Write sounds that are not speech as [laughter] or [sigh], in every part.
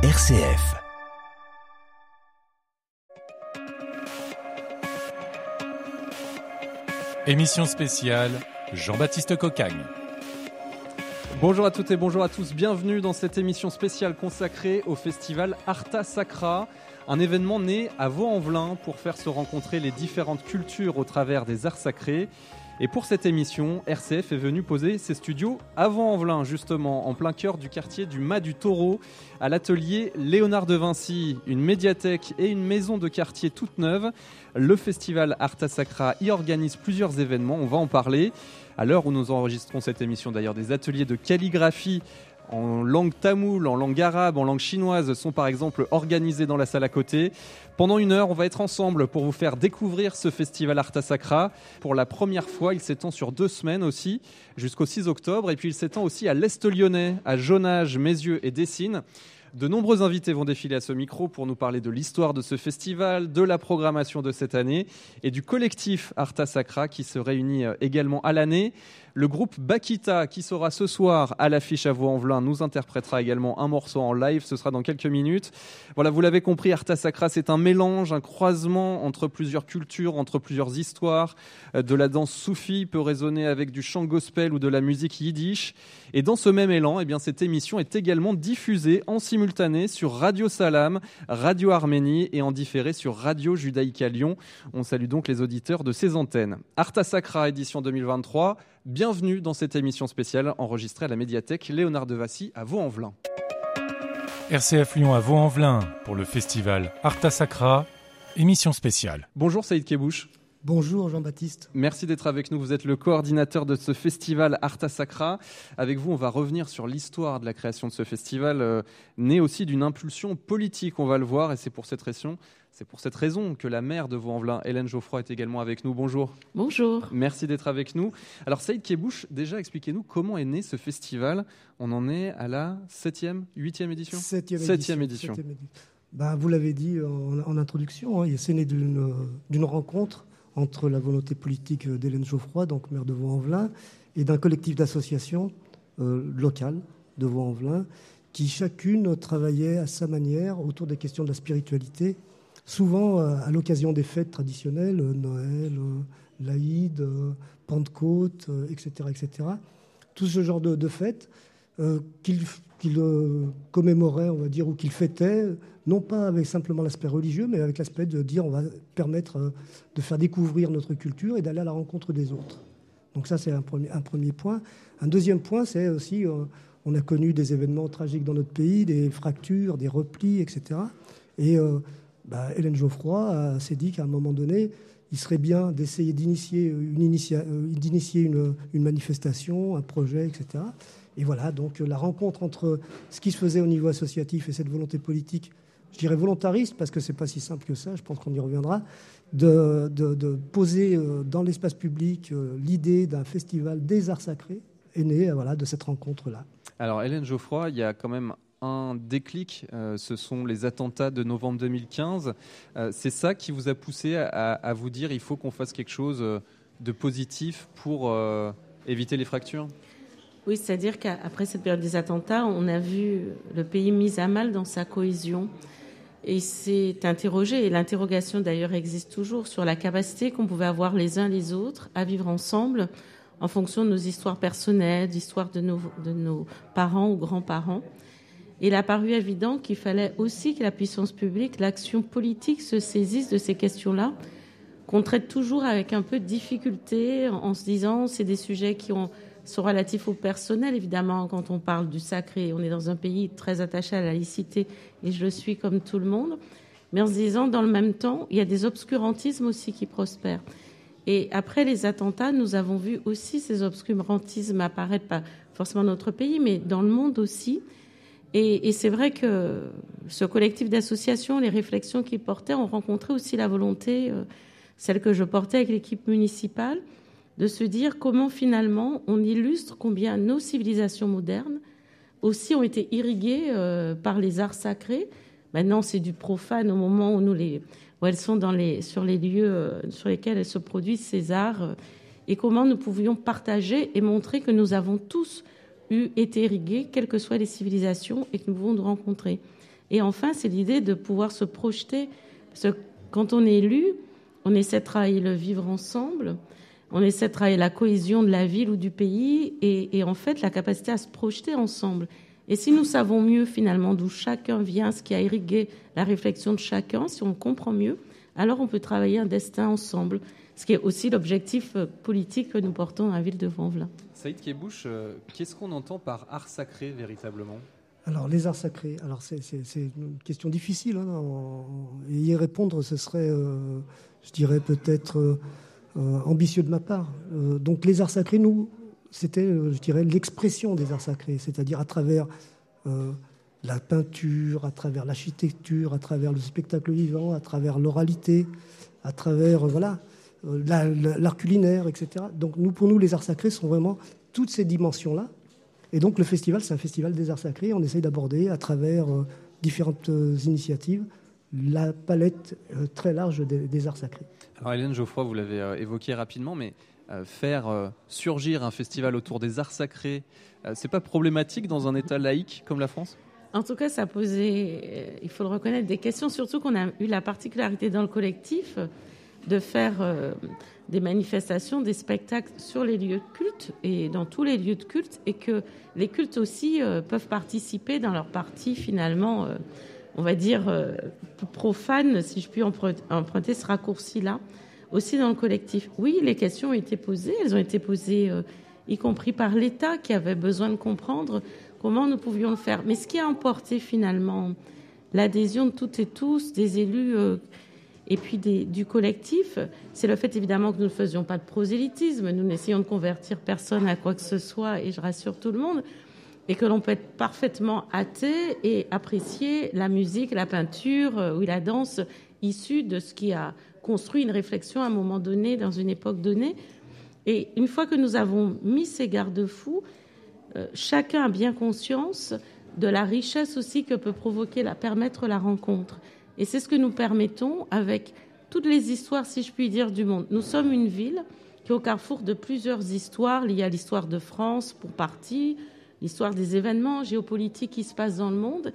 RCF. Émission spéciale Jean-Baptiste Cocagne. Bonjour à toutes et bonjour à tous, bienvenue dans cette émission spéciale consacrée au festival Arta Sacra, un événement né à Vaux-en-Velin pour faire se rencontrer les différentes cultures au travers des arts sacrés. Et pour cette émission, RCF est venu poser ses studios à Vaux-en-Velin, justement, en plein cœur du quartier du Mas du Taureau, à l'atelier Léonard de Vinci, une médiathèque et une maison de quartier toute neuve. Le festival Arta Sacra y organise plusieurs événements, on va en parler. À l'heure où nous enregistrons cette émission, d'ailleurs, des ateliers de calligraphie en langue tamoule, en langue arabe, en langue chinoise sont par exemple organisés dans la salle à côté. Pendant une heure, on va être ensemble pour vous faire découvrir ce festival Arta Sacra. Pour la première fois, il s'étend sur deux semaines aussi, jusqu'au 6 octobre. Et puis il s'étend aussi à l'Est lyonnais, à Jonage, Mézieux et Dessines. De nombreux invités vont défiler à ce micro pour nous parler de l'histoire de ce festival, de la programmation de cette année et du collectif Arta Sacra qui se réunit euh, également à l'année. Le groupe Bakita, qui sera ce soir à l'affiche à Vaux-en-Velin, nous interprétera également un morceau en live. Ce sera dans quelques minutes. Voilà, vous l'avez compris, Arta Sacra, c'est un mélange, un croisement entre plusieurs cultures, entre plusieurs histoires. Euh, de la danse soufie peut résonner avec du chant gospel ou de la musique yiddish. Et dans ce même élan, eh bien, cette émission est également diffusée en simultané sur Radio Salam, Radio Arménie et en différé sur Radio Judaïka Lyon. On salue donc les auditeurs de ces antennes. Arta Sacra, édition 2023. Bienvenue dans cette émission spéciale enregistrée à la médiathèque Léonard de Vassy à Vaux-en-Velin. RCF Lyon à Vaux-en-Velin pour le festival Arta Sacra, émission spéciale. Bonjour Saïd Kebouche. Bonjour Jean-Baptiste. Merci d'être avec nous. Vous êtes le coordinateur de ce festival Arta Sacra. Avec vous, on va revenir sur l'histoire de la création de ce festival, euh, né aussi d'une impulsion politique, on va le voir, et c'est pour cette raison, c'est pour cette raison que la maire de Vaux-en-Velin, Hélène Geoffroy, est également avec nous. Bonjour. Bonjour. Merci d'être avec nous. Alors Saïd Kebouche, déjà expliquez-nous comment est né ce festival. On en est à la 7e, 8e édition? Septième Septième édition. édition. Septième édition. Ben, vous l'avez dit en, en introduction, hein, c'est né d'une d'une rencontre entre la volonté politique d'Hélène Geoffroy, donc maire de Vaux-en-Velin, et d'un collectif d'associations euh, locales de Vaux-en-Velin, qui chacune travaillait à sa manière autour des questions de la spiritualité, souvent euh, à l'occasion des fêtes traditionnelles, euh, Noël, euh, l'Aïd, Pentecôte, etc., etc. Tout ce genre de, fêtes euh, qu'il qu'il euh, commémorait, on va dire, ou qu'il fêtait, non pas avec simplement l'aspect religieux, mais avec l'aspect de dire on va permettre de faire découvrir notre culture et d'aller à la rencontre des autres. Donc ça, c'est un premier, point. Un deuxième point, c'est aussi, on a connu des événements tragiques dans notre pays, des fractures, des replis, etc. Et bah, Hélène Geoffroy euh, s'est dit qu'à un moment donné, il serait bien d'essayer d'initier euh, d'initier une, manifestation, un projet, etc. Et voilà, donc euh, la rencontre entre ce qui se faisait au niveau associatif et cette volonté politique, je dirais volontariste, parce que c'est pas si simple que ça, je pense qu'on y reviendra, de, de- poser euh, dans l'espace public euh, l'idée d'un festival des arts sacrés est née euh, voilà, de cette rencontre-là. Alors Hélène Geoffroy, il y a quand même un déclic, euh, ce sont les attentats de novembre 2015. Euh, c'est ça qui vous a poussé à, vous dire il faut qu'on fasse quelque chose euh, de positif pour euh, éviter les fractures? Oui, c'est-à-dire qu'après cette période des attentats, on a vu le pays mis à mal dans sa cohésion. Et c'est interrogé, et l'interrogation d'ailleurs existe toujours, sur la capacité qu'on pouvait avoir les uns les autres à vivre ensemble en fonction de nos histoires personnelles, d'histoires de nos parents ou grands-parents. Il a paru évident qu'il fallait aussi que la puissance publique, l'action politique se saisisse de ces questions-là, qu'on traite toujours avec un peu de difficulté, en, se disant c'est des sujets qui ont, sont relatifs au personnel, évidemment, quand on parle du sacré. On est dans un pays très attaché à la laïcité, et je le suis comme tout le monde. Mais en se disant, dans le même temps, il y a des obscurantismes aussi qui prospèrent. Et après les attentats, nous avons vu aussi ces obscurantismes apparaître, pas forcément dans notre pays, mais dans le monde aussi. Et, c'est vrai que ce collectif d'associations, les réflexions qu'il portait, ont rencontré aussi la volonté, euh, celle que je portais avec l'équipe municipale, de se dire comment finalement on illustre combien nos civilisations modernes aussi ont été irriguées euh, par les arts sacrés. Maintenant, c'est du profane au moment où, nous elles sont les, sur les lieux euh, sur lesquels elles se produisent, ces arts, et comment nous pouvions partager et montrer que nous avons tous eu été irrigués, quelles que soient les civilisations, et que nous pouvons nous rencontrer. Et enfin, c'est l'idée de pouvoir se projeter. Quand on est élu, on essaie de travailler le vivre ensemble, on essaie de travailler la cohésion de la ville ou du pays, et, en fait, la capacité à se projeter ensemble. Et si nous savons mieux finalement d'où chacun vient, ce qui a irrigué la réflexion de chacun, si on comprend mieux, alors on peut travailler un destin ensemble, ce qui est aussi l'objectif euh, politique que nous portons à la ville de Vanvelin. Saïd Kebouche, euh, qu'est-ce qu'on entend par art sacré véritablement? Alors, les arts sacrés, alors c'est une question difficile. Hein, et y répondre, ce serait, euh, je dirais, peut-être ambitieux de ma part. donc, les arts sacrés, nous, c'était, je dirais, l'expression des arts sacrés, c'est-à-dire à travers la peinture, à travers l'architecture, à travers le spectacle vivant, à travers l'oralité, à travers voilà l'art culinaire, etc. Donc nous, pour nous, les arts sacrés sont vraiment toutes ces dimensions-là. Et donc le festival, c'est un festival des arts sacrés. On essaye d'aborder à travers euh, différentes euh, initiatives la palette euh, très large des, arts sacrés. Alors Hélène Geoffroy, vous l'avez évoqué rapidement, mais faire surgir un festival autour des arts sacrés, c'est pas problématique dans un État laïque comme la France? En tout cas, ça posé, il faut le reconnaître, des questions, surtout qu'on a eu la particularité dans le collectif de faire euh, des manifestations, des spectacles sur les lieux de culte et dans tous les lieux de culte, et que les cultes aussi euh, peuvent participer dans leur partie finalement, euh, on va dire, profane, si je puis emprunter ce raccourci-là, aussi dans le collectif. Oui, les questions ont été posées, elles ont été posées y compris par l'État qui avait besoin de comprendre comment nous pouvions le faire. Mais ce qui a emporté finalement l'adhésion de toutes et tous, des élus et puis du collectif, c'est le fait évidemment que nous ne faisions pas de prosélytisme, nous n'essayons de convertir personne à quoi que ce soit, et je rassure tout le monde, et que l'on peut être parfaitement athée et apprécier la musique, la peinture euh, ou la danse issue de ce qui a construit une réflexion à un moment donné, dans une époque donnée. Et une fois que nous avons mis ces garde-fous, euh, chacun a bien conscience de la richesse aussi que peut provoquer la permettre la rencontre. Et c'est ce que nous permettons avec toutes les histoires, si je puis dire, du monde. Nous sommes une ville qui est au carrefour de plusieurs histoires liées à l'histoire de France pour partie, l'histoire des événements géopolitiques qui se passent dans le monde.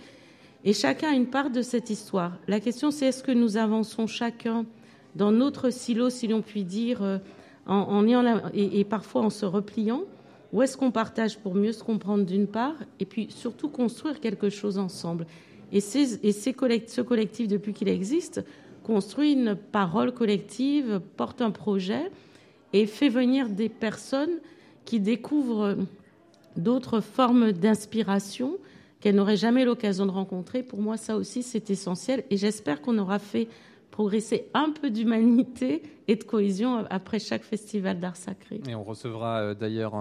Et chacun a une part de cette histoire. La question, c'est est-ce que nous avançons chacun dans notre silo, si l'on peut dire, euh, en, et, et, parfois en se repliant, ou est-ce qu'on partage pour mieux se comprendre d'une part, et puis surtout construire quelque chose ensemble? Et, ce collectif, depuis qu'il existe, construit une parole collective, porte un projet et fait venir des personnes qui découvrent d'autres formes d'inspiration qu'elles n'auraient jamais l'occasion de rencontrer. Pour moi, ça aussi, c'est essentiel. Et j'espère qu'on aura fait progresser un peu d'humanité et de cohésion après chaque festival d'art sacré. Et on recevra euh, d'ailleurs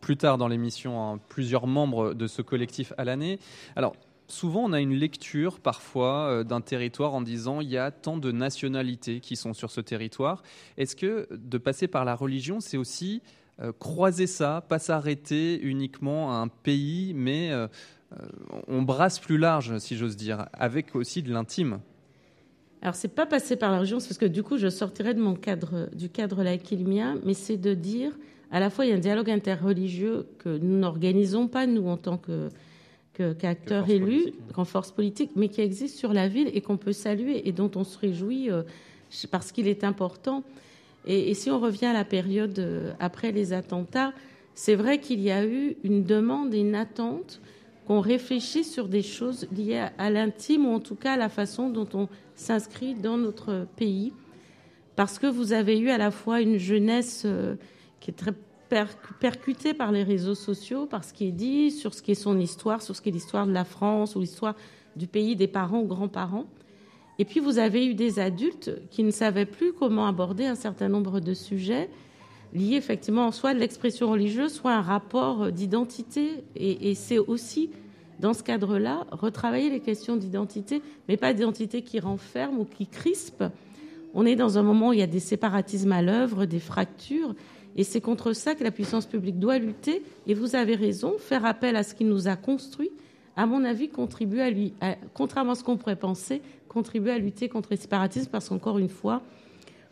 plus tard dans l'émission plusieurs membres de ce collectif à l'année. Alors, souvent on a une lecture parfois euh, d'un territoire en disant il y a tant de nationalités qui sont sur ce territoire. Est-ce que de passer par la religion, c'est aussi euh, croiser ça, pas s'arrêter uniquement à un pays, mais euh, on brasse plus large, si j'ose dire, avec aussi de l'intime? Alors, c'est pas passer par la religion, parce que du coup, je sortirais de mon cadre, du cadre laïque mien, mais c'est de dire, à la fois, il y a un dialogue interreligieux que nous n'organisons pas, nous, en tant que qu'acteurs élus, qu'en force politique, mais qui existe sur la ville et qu'on peut saluer et dont on se réjouit euh, parce qu'il est important. Et, si on revient à la période euh, après les attentats, c'est vrai qu'il y a eu une demande et une attente qu'on réfléchisse sur des choses liées à, l'intime ou en tout cas à la façon dont on s'inscrit dans notre pays. Parce que vous avez eu à la fois une jeunesse euh, qui est très percuté par les réseaux sociaux, par ce qui est dit, sur ce qui est son histoire, sur ce qui est l'histoire de la France ou l'histoire du pays des parents ou grands-parents. Et puis vous avez eu des adultes qui ne savaient plus comment aborder un certain nombre de sujets liés effectivement soit de l'expression religieuse, soit un rapport d'identité. Et, et c'est aussi dans ce cadre-là retravailler les questions d'identité, mais pas d'identité qui renferme ou qui crispe. On est dans un moment où il y a des séparatismes à l'œuvre, des fractures, et c'est contre ça que la puissance publique doit lutter. Et vous avez raison, faire appel à ce qui nous a construit, à mon avis, contribue à lui, contrairement à ce qu'on pourrait penser, contribue à lutter contre le séparatisme parce qu'encore une fois,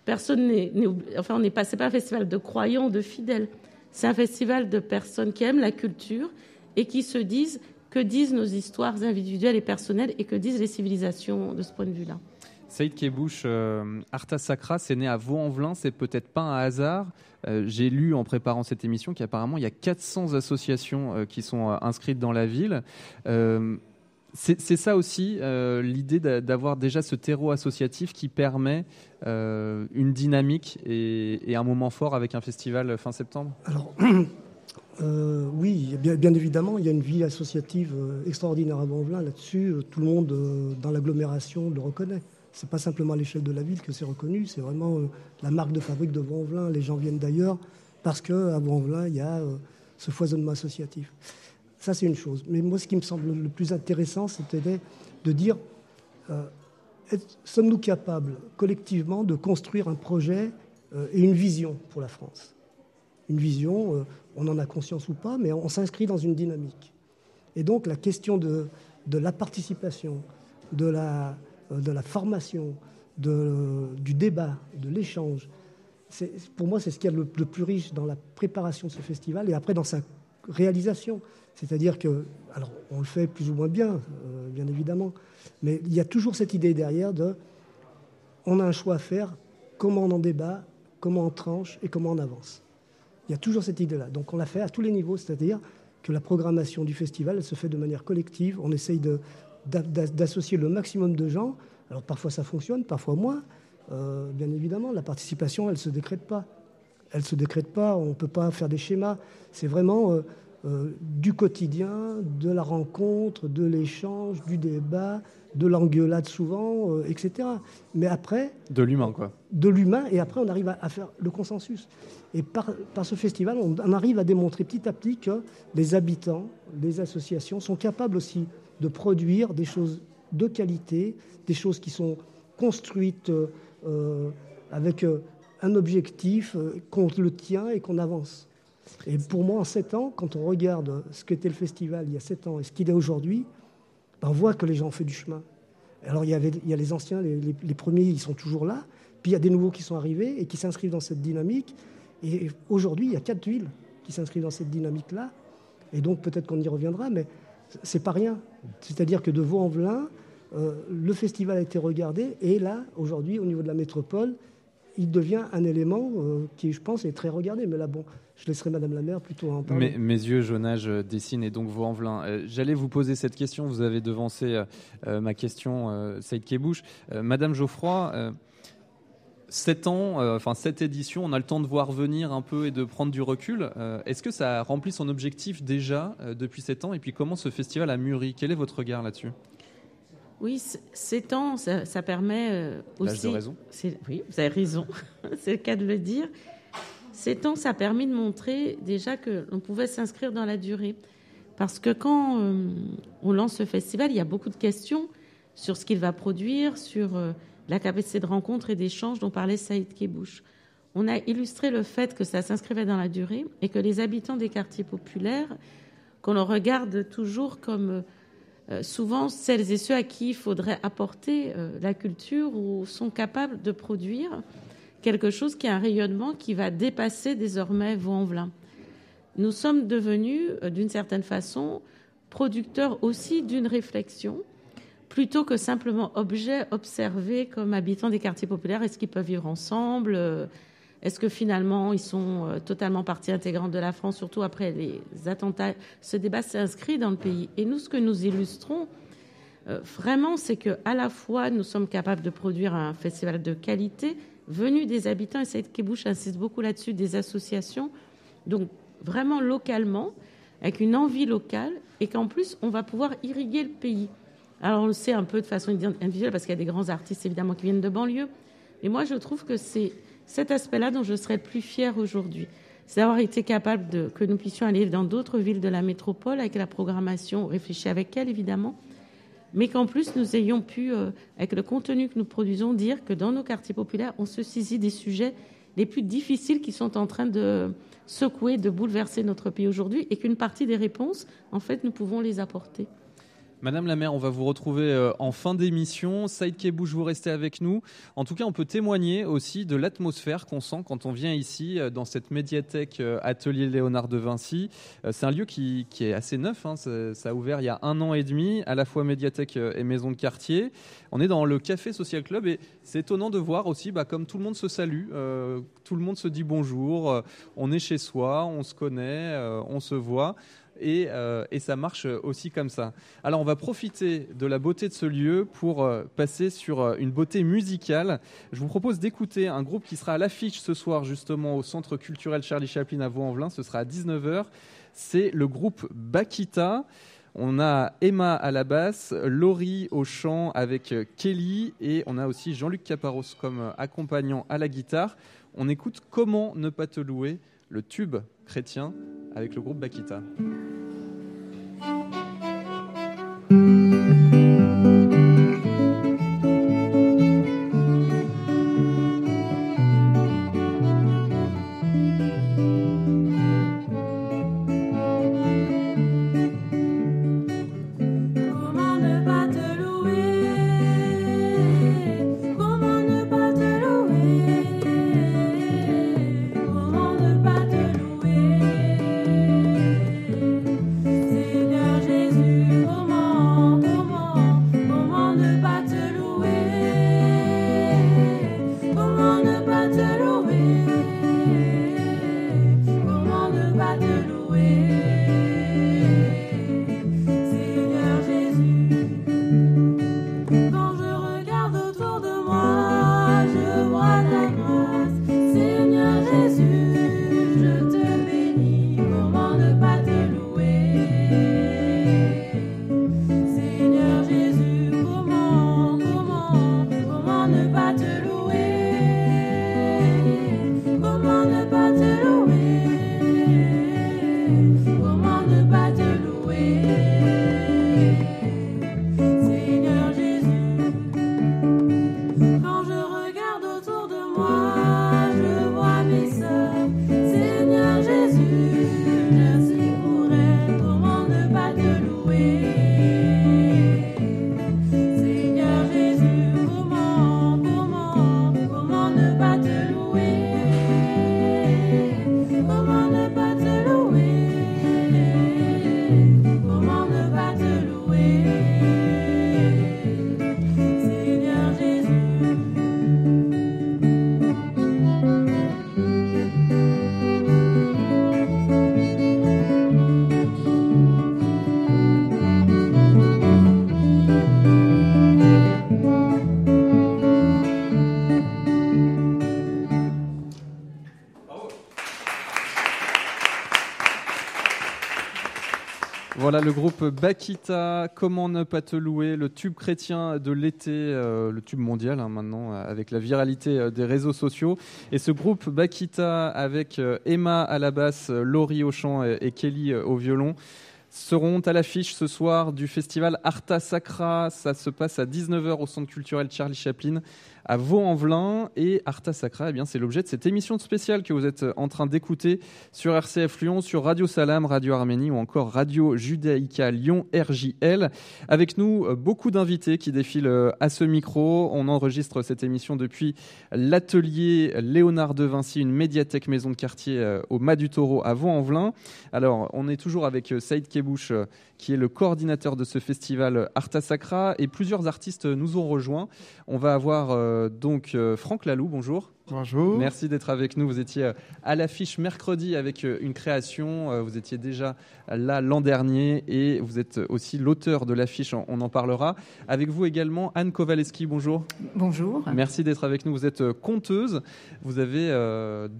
personne n'est, enfin, on n'est pas, pas un festival de croyants, de fidèles. C'est un festival de personnes qui aiment la culture et qui se disent que disent nos histoires individuelles et personnelles et que disent les civilisations de ce point de vue-là. Saïd Kebouche, euh, Arta Sacra, c'est né à Vaux-en-Velin, c'est peut-être pas un hasard. Euh, j'ai lu en préparant cette émission qu'apparemment il y a 400 associations euh, qui sont inscrites dans la ville. c'est ça aussi l'idée d'avoir déjà ce terreau associatif qui permet une dynamique et, un moment fort avec un festival fin septembre? Alors, [clears throat] oui, bien, bien, évidemment, il y a une vie associative extraordinaire à Vaux-en-Velin. Là-dessus, tout le monde dans l'agglomération le reconnaît c'est pas simplement à l'échelle de la ville que c'est reconnu, c'est vraiment euh, la marque de fabrique de Vaux-en-Velin. Les gens viennent d'ailleurs parce qu'à Vaux-en-Velin, il y a euh, ce foisonnement associatif. Ça, c'est une chose. Mais moi, ce qui me semble le plus intéressant, c'était de dire euh, sommes-nous capables collectivement de construire un projet et une vision pour la France? Une vision, on en a conscience ou pas, mais on s'inscrit dans une dynamique. Et donc, la question de, de la participation, de la de la formation, du débat, de l'échange. Pour moi, c'est ce qu'il y a le, plus riche dans la préparation de ce festival et après dans sa réalisation. C'est-à-dire que, alors on le fait plus ou moins bien, euh, bien évidemment, mais il y a toujours cette idée derrière de on a un choix à faire, comment on en débat, comment on tranche et comment on avance. Il y a toujours cette idée-là. Donc on l'a fait à tous les niveaux, c'est-à-dire que la programmation du festival se fait de manière collective. On essaye de, d'associer le maximum de gens. Alors parfois ça fonctionne, parfois moins. Euh, bien évidemment, la participation, elle ne se décrète pas. Elle ne se décrète pas, on ne peut pas faire des schémas. C'est vraiment euh, euh, du quotidien, de la rencontre, de l'échange, du débat, de l'engueulade souvent, etc. Mais après... De l'humain, quoi. De l'humain, et après on arrive à, faire le consensus. Et par, par ce festival, on, on, arrive à démontrer petit à petit que les habitants, les associations sont capables aussi de produire des choses de qualité, des choses qui sont construites euh, avec euh, un objectif, euh, qu'on le tient et qu'on avance. Et pour moi, en sept ans, quand on regarde ce qu'était le festival il y a sept ans et ce qu'il est aujourd'hui, ben, on voit que les gens ont fait du chemin. Alors il y, avait, il y a les anciens, les, les, premiers, ils sont toujours là. Puis il y a des nouveaux qui sont arrivés et qui s'inscrivent dans cette dynamique. Et aujourd'hui, il y a quatre villes qui s'inscrivent dans cette dynamique-là. Et donc peut-être qu'on y reviendra, mais c'est pas rien. C'est-à-dire que de Vaux-en-Velin, euh, le festival a été regardé et là, aujourd'hui, au niveau de la métropole, il devient un élément euh, qui, je pense, est très regardé. Mais là, bon, je laisserai Madame la maire plutôt en parler. mes yeux, Jonage, euh, dessinent et donc Vaux-en-Velin. J'allais vous poser cette question. Vous avez devancé ma question, Saïd Kebouche. Madame Geoffroy, 7 ans, euh, enfin cette édition, on a le temps de voir venir un peu et de prendre du recul. Euh, est-ce que ça a rempli son objectif déjà euh, depuis 7 ans? Et puis comment ce festival a mûri? Quel est votre regard là-dessus? Oui, 7 ans, ça, permet aussi. de raison. Oui, vous avez raison. [laughs] C'est le cas de le dire. 7 ans, ça a permis de montrer déjà que l'on pouvait s'inscrire dans la durée. Parce que quand on lance ce festival, il y a beaucoup de questions sur ce qu'il va produire, sur la capacité de rencontre et d'échange dont parlait Saïd Kebouche. On a illustré le fait que ça s'inscrivait dans la durée et que les habitants des quartiers populaires, qu'on regarde toujours comme euh, souvent celles et ceux à qui il faudrait apporter euh, la culture ou sont capables de produire quelque chose qui a un rayonnement qui va dépasser désormais Vaux-en-Velin. Nous sommes devenus, euh, d'une certaine façon, producteurs aussi d'une réflexion plutôt que simplement objets observés comme habitants des quartiers populaires. Est-ce qu'ils peuvent vivre ensemble euh, Est-ce que finalement ils sont euh, totalement partie intégrante de la France, surtout après les attentats? Ce débat s'est inscrit dans le pays. Et nous, ce que nous illustrons euh, vraiment, c'est que à la fois nous sommes capables de produire un festival de qualité venu des habitants, et Saïd Kebouche insiste beaucoup là-dessus, des associations, donc vraiment localement, avec une envie locale, et qu'en plus on va pouvoir irriguer le pays. Alors on le sait un peu de façon individuelle parce qu'il y a des grands artistes évidemment qui viennent de banlieue. Mais moi je trouve que c'est cet aspect-là dont je serais le plus fier aujourd'hui. C'est d'avoir été capable de, que nous puissions aller dans d'autres villes de la métropole avec la programmation, réfléchir avec elle évidemment, mais qu'en plus nous ayons pu, euh, avec le contenu que nous produisons, dire que dans nos quartiers populaires, on se saisit des sujets les plus difficiles qui sont en train de secouer, de bouleverser notre pays aujourd'hui, et qu'une partie des réponses, en fait, nous pouvons les apporter. Madame la maire, on va vous retrouver euh, en fin d'émission. Saïd Kebouche, vous restez avec nous. En tout cas, on peut témoigner aussi de l'atmosphère qu'on sent quand on vient ici, euh, dans cette médiathèque euh, Atelier Léonard de Vinci. C'est un lieu qui, est assez neuf. Hein. Ça, a ouvert il y a un an et demi, à la fois médiathèque et maison de quartier. On est dans le Café Social Club et c'est étonnant de voir aussi, bah, comme tout le monde se salue, tout le monde se dit bonjour, on est chez soi, on se connaît, on se voit. Euh, et, ça marche aussi comme ça. Alors on va profiter de la beauté de ce lieu pour euh, passer sur euh, une beauté musicale. Je vous propose d'écouter un groupe qui sera à l'affiche ce soir justement au Centre culturel Charlie Chaplin à Vaux-en-Velin. Ce sera à 19h. C'est le groupe Bakita. On a Emma à la basse, Laurie au chant avec Kelly et on a aussi Jean-Luc Caparos comme accompagnant à la guitare. On écoute Comment ne pas te louer, le tube chrétien avec le groupe Bakita. Le groupe Bakita, Comment ne pas te louer, le tube chrétien de l'été, euh, le tube mondial hein, maintenant, euh, avec la viralité euh, des réseaux sociaux. Et ce groupe Bakita avec Emma à la basse, Laurie au chant et, Kelly au violon seront à l'affiche ce soir du festival Arta Sacra. Ça se passe à 19h au Centre culturel Charlie Chaplin à Vaux-en-Velin. Et Arta Sacra, eh bien, c'est l'objet de cette émission spéciale que vous êtes en train d'écouter sur RCF Lyon, sur Radio Salam, Radio Arménie ou encore Radio Judaïka Lyon RJL. Avec nous, euh, beaucoup d'invités qui défilent euh, à ce micro. On enregistre cette émission depuis l'atelier Léonard de Vinci, une médiathèque maison de quartier euh, au Mas du Taureau à Vaux-en-Velin. Alors, on est toujours avec Saïd Kebouche qui est le coordinateur de ce festival Arta Sacra. Et plusieurs artistes nous ont rejoints. On va avoir donc euh, Franck Lalou, bonjour. Bonjour. Merci d'être avec nous. Vous étiez euh, à l'affiche mercredi avec euh, une création. Euh, vous étiez déjà là l'an dernier et vous êtes aussi l'auteur de l'affiche. On en parlera. Avec vous également Anne Kowaleski. Bonjour. Bonjour. Merci d'être avec nous. Vous êtes conteuse. Vous avez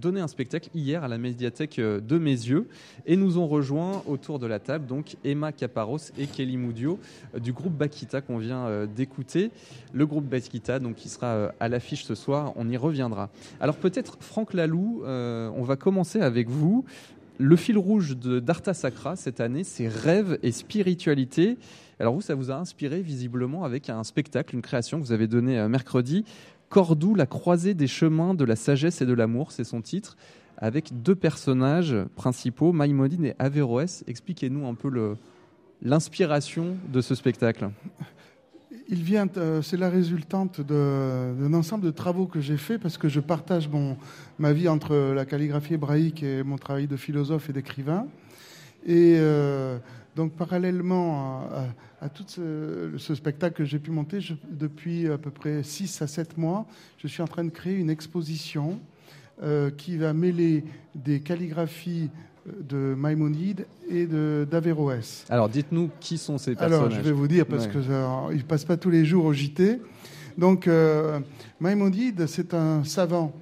donné un spectacle hier à la médiathèque de Mes Yeux et nous ont rejoint autour de la table donc Emma Caparos et Kelly Moudio du groupe Bakita qu'on vient d'écouter. Le groupe Bakita donc qui sera à l'affiche ce soir. On y reviendra. Alors peut-être, Franck Lalou, euh, on va commencer avec vous. Le fil rouge d'Arta Sacra cette année, c'est rêve et spiritualité. Alors vous, ça vous a inspiré visiblement avec un spectacle, une création que vous avez donnée euh, mercredi. Cordoue, la croisée des chemins de la sagesse et de l'amour, c'est son titre, avec deux personnages principaux, Maïmodine et Averroès. Expliquez-nous un peu l'inspiration de ce spectacle il vient, euh, c'est la résultante d'un ensemble de travaux que j'ai fait parce que je partage mon, ma vie entre la calligraphie hébraïque et mon travail de philosophe et d'écrivain. Et euh, donc, parallèlement à, tout ce, spectacle que j'ai pu monter, depuis à peu près 6 à 7 mois, je suis en train de créer une exposition euh, qui va mêler des calligraphies de Maïmonide et d'Averroès. Alors dites-nous qui sont ces personnages. Alors je vais vous dire parce qu'ils ne passent pas tous les jours au JT. Donc euh, c'est un savant,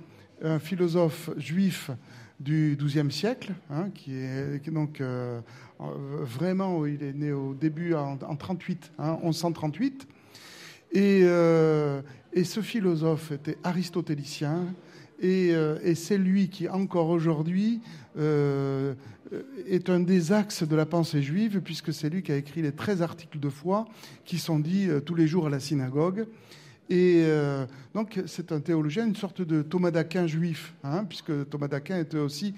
un philosophe juif du XIIe siècle, hein, qui est donc euh, vraiment, il est né au début en, 38, hein, 1138. Et, euh, et ce philosophe était aristotélicien, euh, et, c'est lui qui, encore aujourd'hui, euh, est un des axes de la pensée juive, puisque c'est lui qui a écrit les 13 articles de foi qui sont dits euh, tous les jours à la synagogue. Et donc, c'est un théologien, une sorte de Thomas d'Aquin juif, hein, puisque Thomas d'Aquin était aussi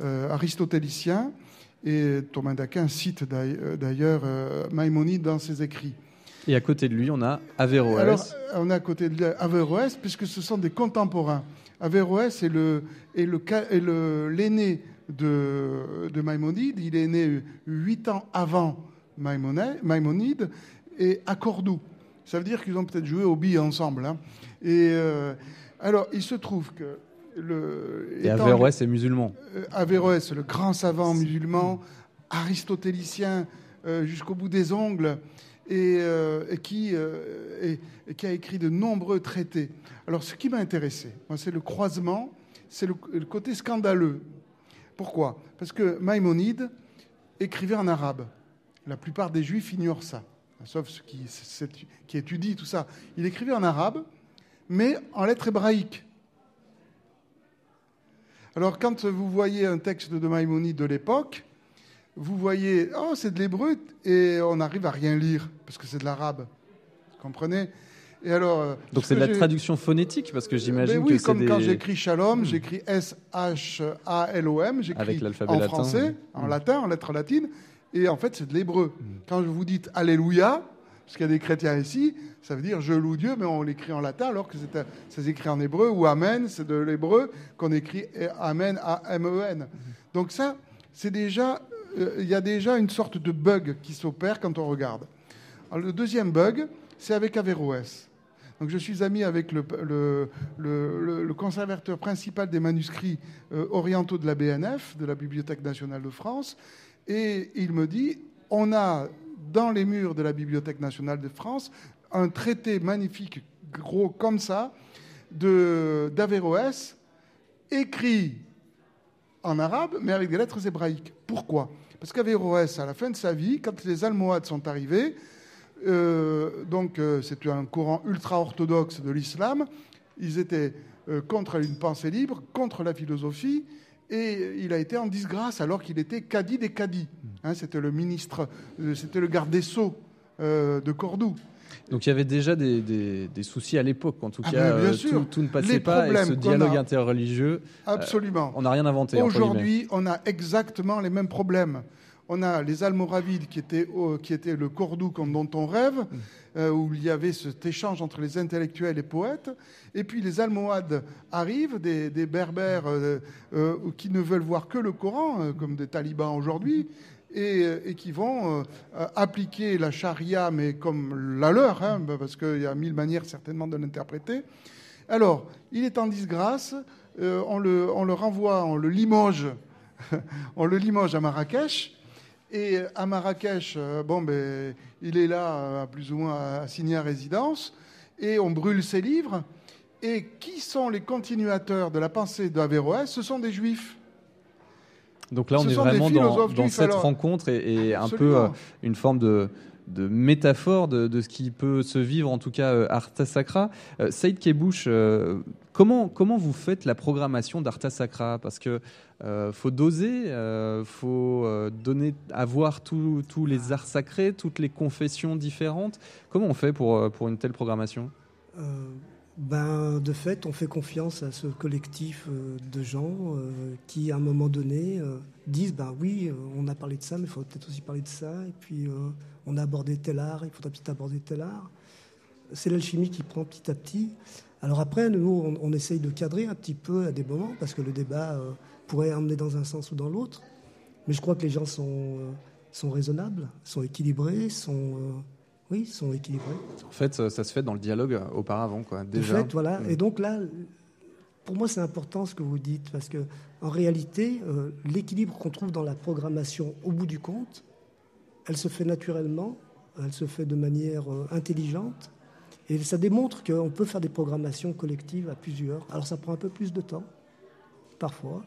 aristotélicien. Et Thomas d'Aquin cite d'ailleurs Maïmonide dans ses écrits. Et à côté de lui, on a Averroès. Alors, on a à côté de lui Averroès, puisque ce sont des contemporains. Averroès est le l'aîné de, de, Maïmonide. Il est né huit ans avant Maïmonide et à Cordoue. Ça veut dire qu'ils ont peut-être joué au billes ensemble. Hein. Et euh, alors, il se trouve que le. Et Averroès est musulman. Euh, Averroès, le grand savant musulman, aristotélicien euh, jusqu'au bout des ongles, et, qui, et qui a écrit de nombreux traités. Alors, ce qui m'a intéressé, c'est le croisement, c'est le, côté scandaleux. Pourquoi? Parce que Maïmonide écrivait en arabe. La plupart des juifs ignorent ça, sauf ceux qui, qui étudient tout ça. Il écrivait en arabe, mais en lettres hébraïques. Alors, quand vous voyez un texte de Maïmonide de l'époque, vous voyez, oh, c'est de l'hébreu, et on arrive à rien lire, parce que c'est de l'arabe. Vous comprenez? Alors, euh, Donc c'est de la traduction phonétique parce que j'imagine oui, que comme quand j'écris Shalom, hmm. j'écris S-H-A-L-O-M, j'écris en français, en latin, en lettres latines, et en fait c'est de l'hébreu. Hmm. Quand vous dites Alléluia, parce qu'il y a des chrétiens ici, ça veut dire je loue Dieu, mais on l'écrit en latin alors que c'est écrit en hébreu, ou Amen, c'est de l'hébreu qu'on écrit Amen, A-M-E-N. Hmm. Donc ça, c'est déjà, il y a déjà une sorte de bug qui s'opère quand on regarde. le deuxième bug, c'est avec Averroès. Donc je suis ami avec le, le, conservateur principal des manuscrits euh, orientaux de la BNF, de la Bibliothèque nationale de France, et il me dit, on a dans les murs de la Bibliothèque nationale de France un traité magnifique, gros comme ça, d'Averroès, écrit en arabe, mais avec des lettres hébraïques. Pourquoi? Parce qu'Averroès, à la fin de sa vie, quand les Almohades sont arrivés, euh, donc, euh, c'est un courant ultra-orthodoxe de l'islam. Ils étaient euh, contre une pensée libre, contre la philosophie, et il a été en disgrâce alors qu'il était cadi des cadis. Hein, c'était le ministre, c'était le garde des sceaux de Cordoue. Donc il y avait déjà des, soucis à l'époque, en tout ah, cas, tout, ne passait pas, et ce dialogue interreligieux, absolument. on n'a rien inventé. Aujourd'hui, on a exactement les mêmes problèmes on a les Almoravides qui étaient, qui étaient le Cordoue dont on rêve, mm. euh, où il y avait cet échange entre les intellectuels et poètes. Et puis les Almohades arrivent, des, Berbères euh, euh, qui ne veulent voir que le Coran, comme des talibans aujourd'hui, et, qui vont appliquer la charia, mais comme la leur, hein, parce qu'il y a mille manières certainement de l'interpréter. Alors, il est en disgrâce, on, le, renvoie, on le limoge, [laughs] on le limoge à Marrakech. Et à Marrakech, euh, bon, ben, il est là, euh, plus ou moins assigné à résidence, et on brûle ses livres. Et qui sont les continuateurs de la pensée d'Averroès? Ce sont des juifs. Donc là, on est vraiment dans, cette rencontre et, un peu euh, une forme de, métaphore de, ce qui peut se vivre, en tout cas, Arta Sacra. Saïd Kebouche, comment, comment vous faites la programmation d'Arta Sacra? Parce que euh, faut doser, euh, faut euh, donner, avoir tous les arts sacrés, toutes les confessions différentes. Comment on fait pour, pour une telle programmation? Ben, De fait, on fait confiance à ce collectif euh, de gens euh, qui, à un moment donné, euh, disent ben oui, on a parlé de ça, mais il faudrait peut-être aussi parler de ça. Et puis, on a abordé tel art, il faudrait peut-être aborder tel art. C'est l'alchimie qui prend petit à petit. Alors après, nous, on, essaye de cadrer un petit peu à des moments, parce que le débat pourrait emmener dans un sens ou dans l'autre. Mais je crois que les gens sont, sont raisonnables, sont équilibrés, sont oui, ils sont équilibrés. En fait, ça, se fait dans le dialogue auparavant, quoi. Déjà. En fait, voilà. Mm. Et donc là, pour moi, c'est important ce que vous dites, parce que en réalité, euh, l'équilibre qu'on trouve dans la programmation, au bout du compte, elle se fait naturellement, elle se fait de manière euh, intelligente, et ça démontre qu'on peut faire des programmations collectives à plusieurs. Alors ça prend un peu plus de temps, parfois,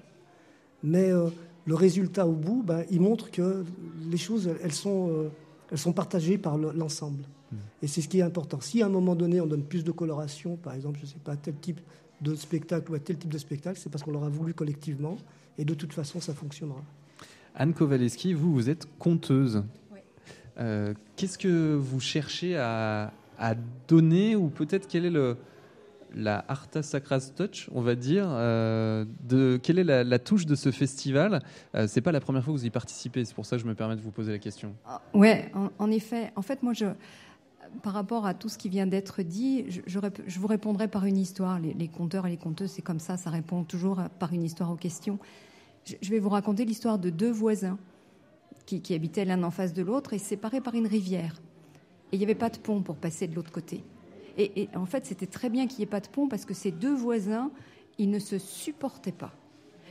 mais euh, le résultat au bout, ben, il montre que les choses, elles sont elles sont partagées par l'ensemble. Hmm. Et c'est ce qui est important. Si à un moment donné, on donne plus de coloration, par exemple, je ne sais pas, à tel type de spectacle ou à tel type de spectacle, c'est parce qu'on l'aura voulu collectivement. Et de toute façon, ça fonctionnera. Anne Kowaleski, vous, vous êtes conteuse. Euh, qu'est-ce que vous cherchez à, à donner ou peut-être quel est le, la Arta Sacras Touch, on va dire. Euh, de, quelle est la, touche de ce festival? Euh, C'est pas la première fois que vous y participez, c'est pour ça que je me permets de vous poser la question. Ah, ouais, en, effet. En fait, moi, je, par rapport à tout ce qui vient d'être dit, je, vous répondrai par une histoire. Les, les conteurs et les conteuses, c'est comme ça, ça répond toujours par une histoire aux questions. Je, vais vous raconter l'histoire de deux voisins qui, qui habitaient l'un en face de l'autre et séparés par une rivière. Et il n'y avait pas de pont pour passer de l'autre côté. Et, en fait, c'était très bien qu'il n'y ait pas de pont parce que ces deux voisins, ils ne se supportaient pas.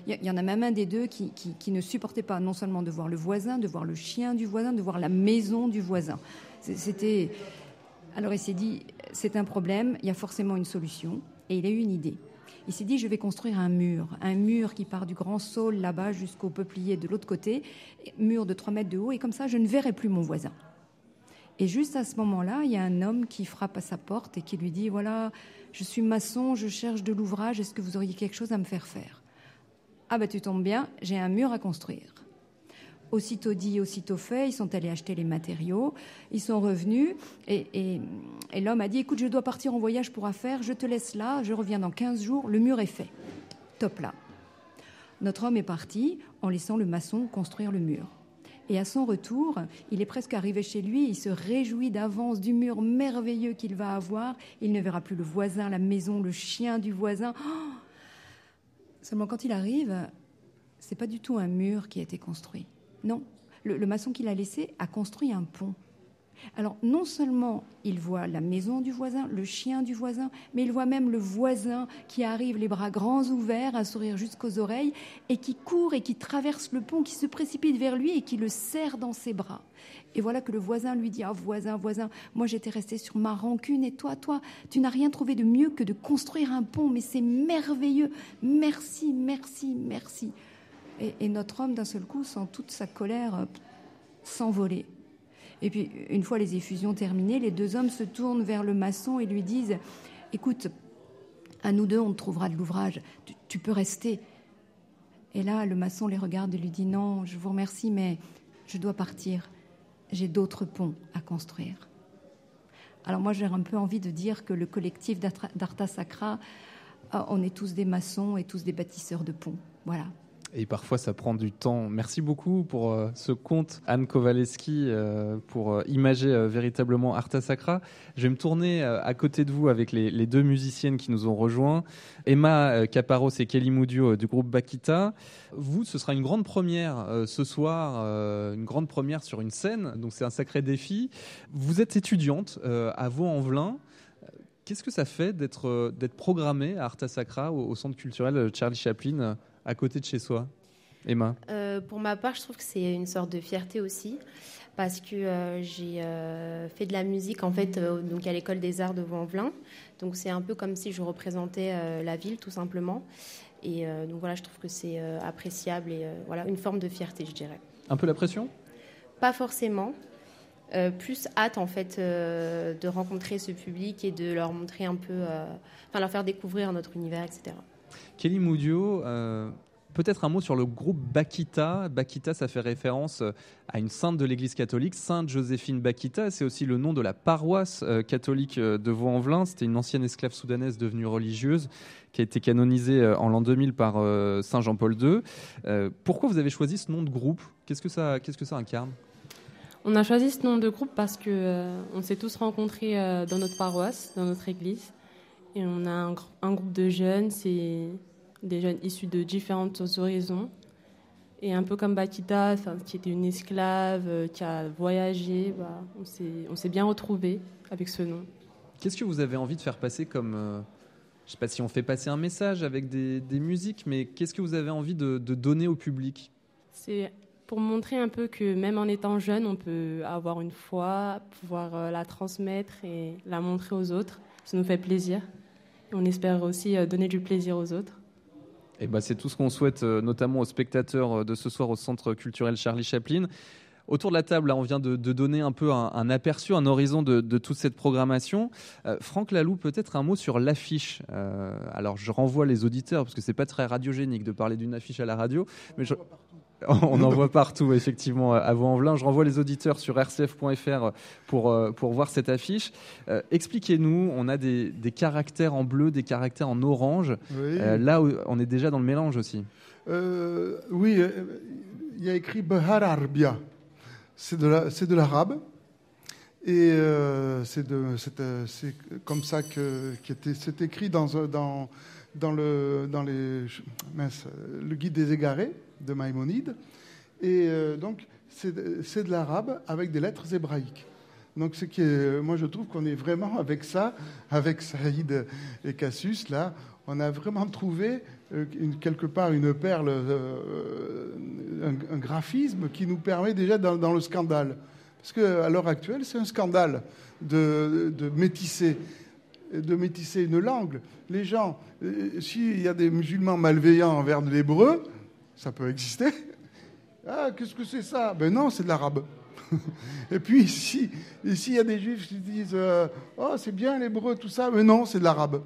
Il y en a même un des deux qui, ne supportait pas non seulement de voir le voisin, de voir le chien du voisin, de voir la maison du voisin. C'était. Alors il s'est dit, c'est un problème, il y a forcément une solution. Et il a eu une idée. Il s'est dit, je vais construire un mur, un mur qui part du grand saule là-bas jusqu'au peuplier de l'autre côté, mur de 3 mètres de haut, et comme ça, je ne verrai plus mon voisin. Et juste à ce moment-là, il y a un homme qui frappe à sa porte et qui lui dit, voilà, je suis maçon, je cherche de l'ouvrage, est-ce que vous auriez quelque chose à me faire faire? Ah ben tu tombes bien, j'ai un mur à construire. Aussitôt dit, aussitôt fait, ils sont allés acheter les matériaux, ils sont revenus et, l'homme a dit, écoute, je dois partir en voyage pour affaires, je te laisse là, je reviens dans 15 jours, le mur est fait. Top là. Notre homme est parti en laissant le maçon construire le mur. Et à son retour, il est presque arrivé chez lui, il se réjouit d'avance du mur merveilleux qu'il va avoir. Il ne verra plus le voisin, la maison, le chien du voisin. Oh Seulement quand il arrive, c'est pas du tout un mur qui a été construit. Non, le, le maçon qu'il a laissé a construit un pont. Alors non seulement il voit la maison du voisin, le chien du voisin, mais il voit même le voisin qui arrive les bras grands ouverts, un sourire jusqu'aux oreilles, et qui court et qui traverse le pont, qui se précipite vers lui et qui le serre dans ses bras. Et voilà que le voisin lui dit, ah voisin, voisin, moi j'étais resté sur ma rancune et toi, toi, tu n'as rien trouvé de mieux que de construire un pont, mais c'est merveilleux. Merci, merci, merci. Et, notre homme, d'un seul coup, sent toute sa colère euh, s'envoler. Et puis, une fois les effusions terminées, les deux hommes se tournent vers le maçon et lui disent Écoute, à nous deux, on trouvera de l'ouvrage. Tu, peux rester. Et là, le maçon les regarde et lui dit Non, je vous remercie, mais je dois partir. J'ai d'autres ponts à construire. Alors, moi, j'ai un peu envie de dire que le collectif d'Arta Sacra, euh, on est tous des maçons et tous des bâtisseurs de ponts. Voilà. Et parfois, ça prend du temps. Merci beaucoup pour euh, ce conte, Anne Kowaleski, euh, pour euh, imager véritablement Arta Sacra. Je vais me tourner à côté de vous avec les, deux musiciennes qui nous ont rejoints, Emma Caparos et Kelly Moudio du groupe Bakita. Vous, ce sera une grande première ce soir, une grande première sur une scène, donc c'est un sacré défi. Vous êtes étudiante à Vaux-en-Velin. Qu'est-ce que ça fait d'être programmée à Arta Sacra au Centre culturel Charlie Chaplin? À côté de chez soi Emma euh, Pour ma part, je trouve que c'est une sorte de fierté aussi, parce que euh, j'ai euh, fait de la musique en fait donc à l'école des arts de Vaux-en-Velin. Donc c'est un peu comme si je représentais la ville tout simplement. Et donc voilà, je trouve que c'est appréciable et voilà une forme de fierté, je dirais. Un peu la pression? Pas forcément. plus hâte en fait de rencontrer ce public et de leur montrer un peu, enfin leur faire découvrir notre univers, etc. Kelly Moudio, peut-être un mot sur le groupe Bakita. Bakita, ça fait référence euh, à une sainte de l'Église catholique, Sainte Joséphine Bakita. C'est aussi le nom de la paroisse euh, catholique de Vaux-en-Velin. C'était une ancienne esclave soudanaise devenue religieuse qui a été canonisée en l'an 2000 par Saint Jean-Paul II. Pourquoi vous avez choisi ce nom de groupe? Qu'est-ce que ça, qu'est-ce que ça incarne? On a choisi ce nom de groupe parce que on s'est tous rencontrés dans notre paroisse, dans notre église, et on a un, un groupe de jeunes. C'est des jeunes issus de différentes horizons. Et un peu comme Bakita, qui était une esclave, euh, qui a voyagé, bah, on s'est bien retrouvés avec ce nom. Qu'est-ce que vous avez envie de faire passer comme... Euh, je ne sais pas si on fait passer un message avec des, musiques, mais qu'est-ce que vous avez envie de, donner au public? C'est pour montrer un peu que même en étant jeune, on peut avoir une foi, pouvoir euh, la transmettre et la montrer aux autres. Ça nous fait plaisir. On espère aussi donner du plaisir aux autres. Et bah, c'est tout ce qu'on souhaite, euh, notamment aux spectateurs euh, de ce soir au Centre culturel Charlie Chaplin. Autour de la table, là, on vient de, donner un peu un, aperçu, un horizon de, toute cette programmation. Euh, Franck Lalou, peut-être un mot sur l'affiche. alors, je renvoie les auditeurs, parce que c'est pas très radiogénique de parler d'une affiche à la radio, mais [laughs] On en voit [laughs] partout, effectivement, à Vaux-en-Velin. Je renvoie les auditeurs sur rcf.fr pour, euh, pour voir cette affiche. Euh, expliquez-nous, on a des, caractères en bleu, des caractères en orange. Euh, là, on est déjà dans le mélange aussi. oui, il y a écrit Bahar Arbia. C'est de l'arabe. Et c'est comme ça que c'est écrit dans, dans, dans, le, dans les, le guide des égarés de Maïmonide. Et euh, donc, c'est de l'arabe avec des lettres hébraïques. Donc, ce qui moi, je trouve qu'on est vraiment avec ça, avec Saïd et Cassius, là, on a vraiment trouvé euh, quelque part une perle, euh, un, graphisme qui nous permet déjà dans, le scandale. Parce qu'à l'heure actuelle, c'est un scandale de, de, métisser, de métisser une langue. Les gens, s'il y a des musulmans malveillants envers l'hébreu, ça peut exister. [laughs] Ah, qu'est-ce que c'est ça? Ben non, c'est de l'arabe. [laughs] Et puis ici, ici, il y a des juifs qui disent euh, Oh, c'est bien l'hébreu, tout ça, mais non, c'est de l'arabe.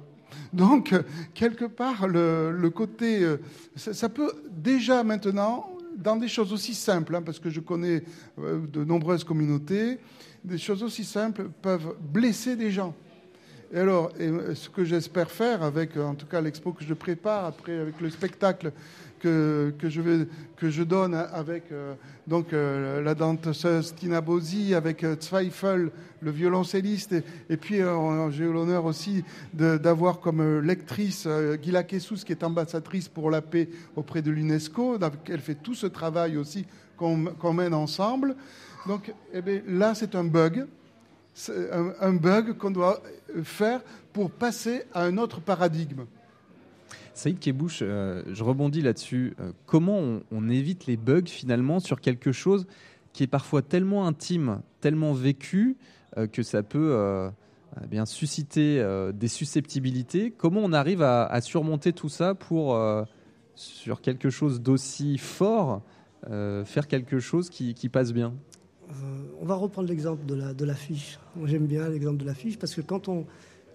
Donc, quelque part, le, côté. Euh, ça, peut déjà maintenant, dans des choses aussi simples, hein, parce que je connais euh, de nombreuses communautés, des choses aussi simples peuvent blesser des gens. Et alors, ce que j'espère faire avec, en tout cas, l'expo que je prépare, après, avec le spectacle que, je, donne avec euh, donc, euh, la danseuse Tina Bosi, avec euh, Zweifel, le violoncelliste, et, puis j'ai eu l'honneur aussi d'avoir comme lectrice Gila Kessous, qui est ambassadrice pour la paix auprès de l'UNESCO. Elle fait tout ce travail aussi qu'on mène ensemble. Donc eh là, c'est un bug. Un bug qu'on doit faire pour passer à un autre paradigme. Saïd Kebouche, euh, je rebondis là-dessus. Euh, comment on, évite les bugs finalement sur quelque chose qui est parfois tellement intime, tellement vécu, euh, que ça peut bien susciter des susceptibilités? Comment on arrive à, surmonter tout ça pour, sur quelque chose d'aussi fort, faire quelque chose qui, passe bien? On va reprendre l'exemple de l'affiche. La, J'aime bien l'exemple de l'affiche parce que quand on,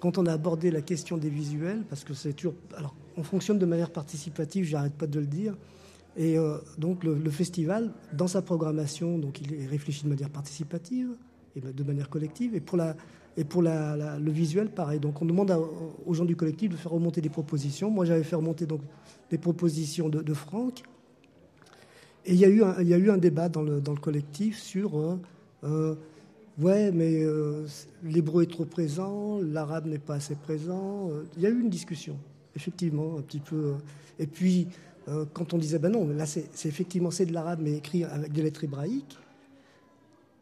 quand on a abordé la question des visuels, parce que c'est toujours. Alors, on fonctionne de manière participative, j'arrête pas de le dire. Et euh, donc le, festival, dans sa programmation, donc il est réfléchi de manière participative et de manière collective. Et pour, la, et pour le visuel, pareil. Donc on demande aux gens du collectif de faire remonter des propositions. Moi, j'avais fait remonter donc des propositions de, Franck. Et il y, a eu un, il y a eu un débat dans le, dans le collectif sur euh, euh, ouais, mais l'hébreu est trop présent, l'arabe n'est pas assez présent. Il y a eu une discussion effectivement, un petit peu. Euh, et puis, euh, quand on disait, ben non, là, c'est effectivement c'est de l'arabe, mais écrit avec des lettres hébraïques.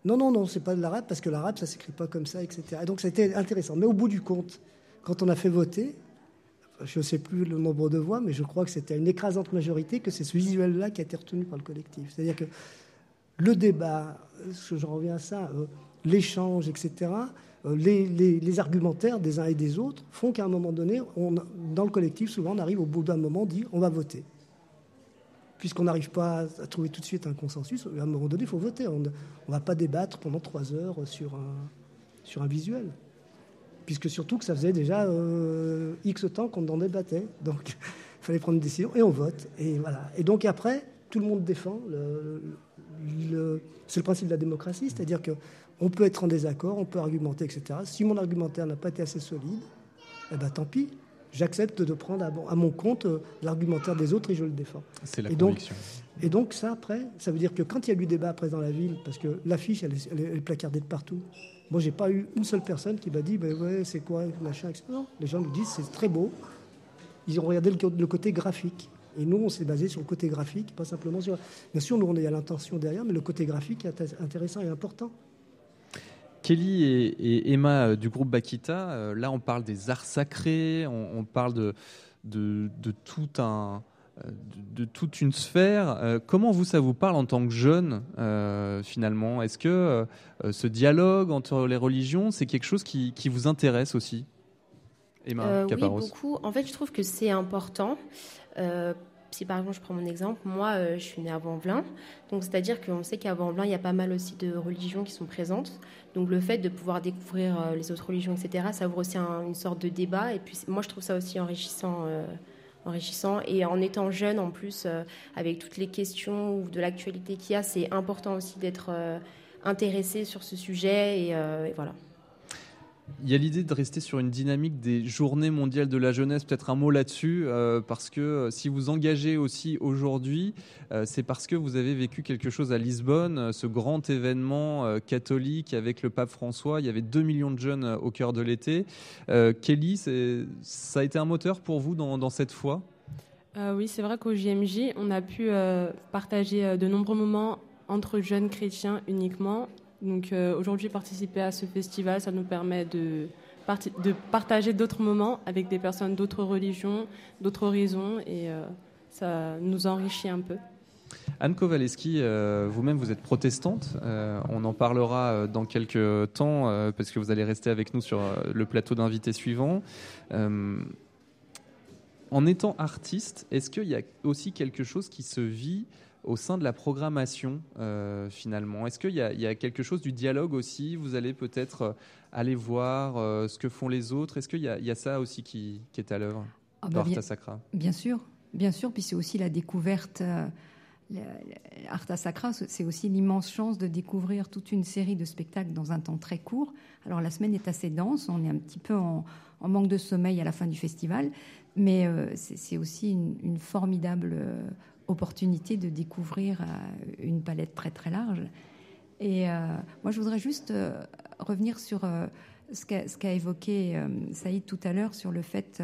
Non, non, non, c'est pas de l'arabe, parce que l'arabe, ça s'écrit pas comme ça, etc. Et donc, c'était intéressant. Mais au bout du compte, quand on a fait voter, je ne sais plus le nombre de voix, mais je crois que c'était une écrasante majorité que c'est ce visuel-là qui a été retenu par le collectif. C'est-à-dire que le débat, je reviens à ça, euh, l'échange, etc., euh, les, argumentaires des uns et des autres font qu'à un moment donné, on, dans le collectif, souvent, on arrive au bout d'un moment, on dit on va voter. Puisqu'on n'arrive pas à trouver tout de suite un consensus, à un moment donné, il faut voter. On ne va pas débattre pendant trois heures sur un, sur un visuel. Puisque surtout que ça faisait déjà euh, X temps qu'on en débattait. Donc, [laughs] fallait prendre une décision et on vote. Et voilà. Et donc après, tout le monde défend. c'est le principe de la démocratie, c'est-à-dire que on peut être en désaccord, on peut argumenter, etc. Si mon argumentaire n'a pas été assez solide, eh ben tant pis. J'accepte de prendre à, mon compte euh, l'argumentaire des autres et je le défends. C'est la et conviction. Donc, et donc ça, après, ça veut dire que quand il y a eu débat après dans la ville, parce que l'affiche, elle, est placardée de partout, moi, j'ai pas eu une seule personne qui m'a dit, ben ouais, c'est quoi, machin, etc. Non, les gens nous disent, c'est très beau. Ils ont regardé le, côté graphique. Et nous, on s'est basé sur le côté graphique, pas simplement sur. Bien sûr, nous, on est à l'intention derrière, mais le côté graphique est intéressant et important. Kelly et, Emma euh, du groupe Bakita, euh, là, on parle des arts sacrés, on, parle de, de, tout un de, toute une sphère. comment vous, ça vous parle en tant que jeune, finalement? Est-ce que ce dialogue entre les religions, c'est quelque chose qui, qui, vous intéresse aussi? Emma euh, Oui, beaucoup. En fait, je trouve que c'est important. Euh, si par exemple je prends mon exemple, moi euh, je suis née à Vanvelin, donc c'est-à-dire qu'on sait qu'à Vanvelin il y a pas mal aussi de religions qui sont présentes. Donc le fait de pouvoir découvrir les autres religions, etc., ça ouvre aussi une sorte de débat. Et puis moi je trouve ça aussi enrichissant enrichissant. Et en étant jeune, en plus, avec toutes les questions de l'actualité qu'il y a, c'est important aussi d'être intéressé sur ce sujet. et voilà. Il y a l'idée de rester sur une dynamique des journées mondiales de la jeunesse, peut-être un mot là-dessus, euh, parce que euh, si vous engagez aussi aujourd'hui, euh, c'est parce que vous avez vécu quelque chose à Lisbonne, ce grand événement catholique avec le pape François. Il y avait 2 millions de jeunes au cœur de l'été. Kelly, ça a été un moteur pour vous dans, dans cette foi? Oui, c'est vrai qu'au JMJ, on a pu partager de nombreux moments entre jeunes chrétiens uniquement donc euh, aujourd'hui, participer à ce festival, ça nous permet de, partager d'autres moments avec des personnes d'autres religions, d'autres horizons, et euh, ça nous enrichit un peu. Anne Kowaleski, euh, vous-même, vous êtes protestante. on en parlera dans quelques temps parce que vous allez rester avec nous sur le plateau d'invités suivant. en étant artiste, est-ce qu'il y a aussi quelque chose qui se vit au sein de la programmation euh, finalement Est-ce qu'il y, a quelque chose du dialogue aussi? Vous allez peut-être euh, aller voir euh, ce que font les autres. Est-ce qu'il y, a ça aussi qui, est à l'œuvre? Ah bah bien, Sacra Bien sûr, bien sûr. Puis c'est aussi la découverte. Arta Sacra, c'est aussi l'immense chance de découvrir toute une série de spectacles dans un temps très court. Alors la semaine est assez dense, on est un petit peu en, manque de sommeil à la fin du festival, mais c'est aussi une formidable opportunité de découvrir euh, une palette très très large. Et euh, moi, je voudrais juste euh, revenir sur ce qu'a évoqué Saïd tout à l'heure sur le fait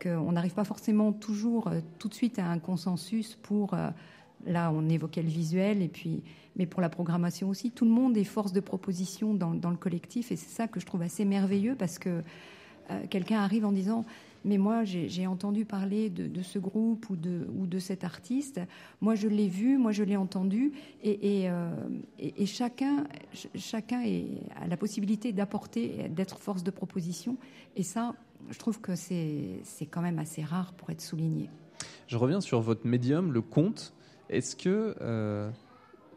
qu'on n'arrive pas forcément toujours tout de suite à un consensus pour là on évoquait le visuel et puis mais pour la programmation aussi tout le monde est force de proposition dans, dans le collectif et c'est ça que je trouve assez merveilleux parce que quelqu'un arrive en disant mais moi j'ai entendu parler de, ce groupe ou de, cet artiste, moi je l'ai vu, moi je l'ai entendu, et, et, euh, chacun, chacun a la possibilité d'apporter, d'être force de proposition, et ça, je trouve que c'est quand même assez rare pour être souligné. Je reviens sur votre médium, le conte. Est-ce que euh,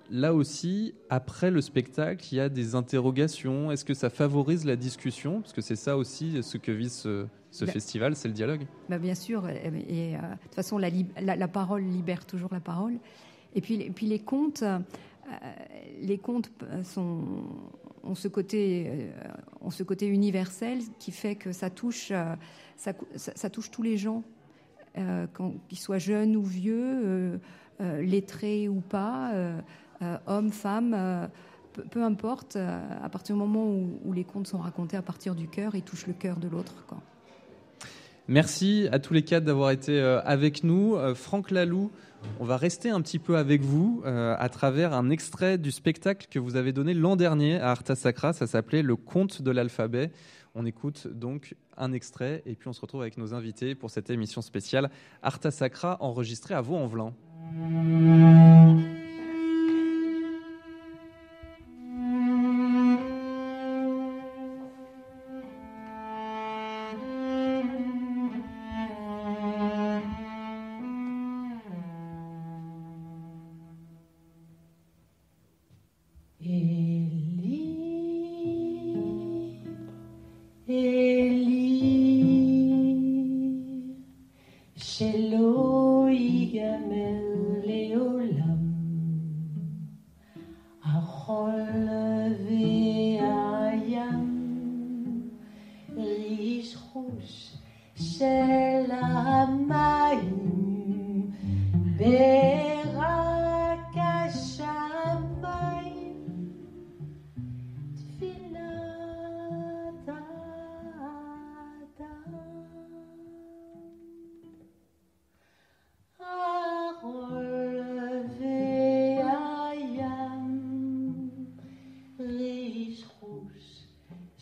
là aussi, après le spectacle, il y a des interrogations? Est-ce que ça favorise la discussion? Parce que c'est ça aussi ce que vise ce, ce bah, festival, c'est le dialogue bah Bien sûr. Et, euh, de toute façon, la, la, parole libère toujours la parole. Et puis, puis les contes, euh, les contes sont, ont, ce côté, euh, ont ce côté universel qui fait que ça touche, ça, ça, touche tous les gens, qu'ils soient jeunes ou vieux, lettrés ou pas, hommes, femmes peu, importe, à partir du moment où, où, les contes sont racontés à partir du cœur, ils touchent le cœur de l'autre. Merci à tous les quatre d'avoir été euh, avec nous. Euh, Franck Lalou, on va rester un petit peu avec vous euh, à travers un extrait du spectacle que vous avez donné l'an dernier à Arta Sacra. Ça s'appelait Le conte de l'alphabet. On écoute donc un extrait et puis on se retrouve avec nos invités pour cette émission spéciale Arta Sacra enregistrée à Vaux-en-Velin.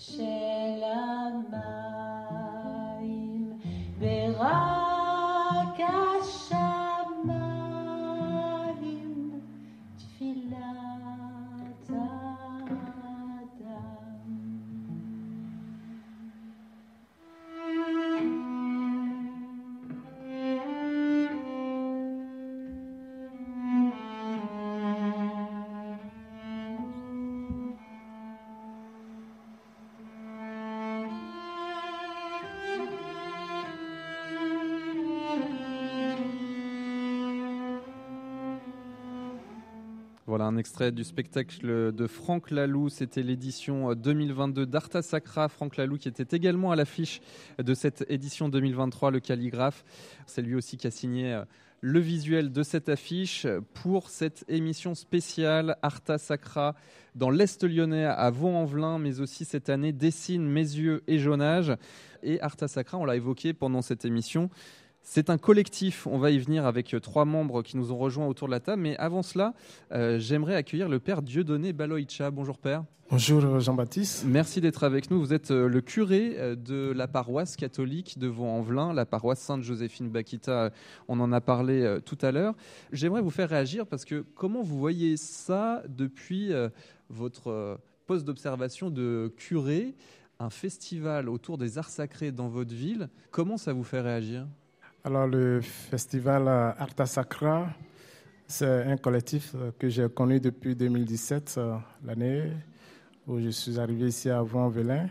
share. Un extrait du spectacle de Franck Laloux. C'était l'édition 2022 d'Arta Sacra. Franck Laloux qui était également à l'affiche de cette édition 2023, le calligraphe. C'est lui aussi qui a signé euh, le visuel de cette affiche pour cette émission spéciale Arta Sacra dans l'Est lyonnais à Vaux-en-Velin, mais aussi cette année Dessine, Mes yeux et Jaunage. Et Arta Sacra, on l'a évoqué pendant cette émission, c'est un collectif, on va y venir avec trois membres qui nous ont rejoints autour de la table. Mais avant cela, euh, j'aimerais accueillir le père Dieudonné Baloïcha. Bonjour père. Bonjour Jean-Baptiste. Merci d'être avec nous. Vous êtes euh, le curé euh, de la paroisse catholique de Vaux-en-Velin, la paroisse Sainte-Joséphine Bakita. On en a parlé tout à l'heure. J'aimerais vous faire réagir parce que comment vous voyez ça depuis votre poste d'observation de curé un festival autour des arts sacrés dans votre ville, comment ça vous fait réagir? Alors, le festival Arta Sacra, c'est un collectif que j'ai connu depuis 2017, l'année où je suis arrivé ici à Vaux-en-Velin.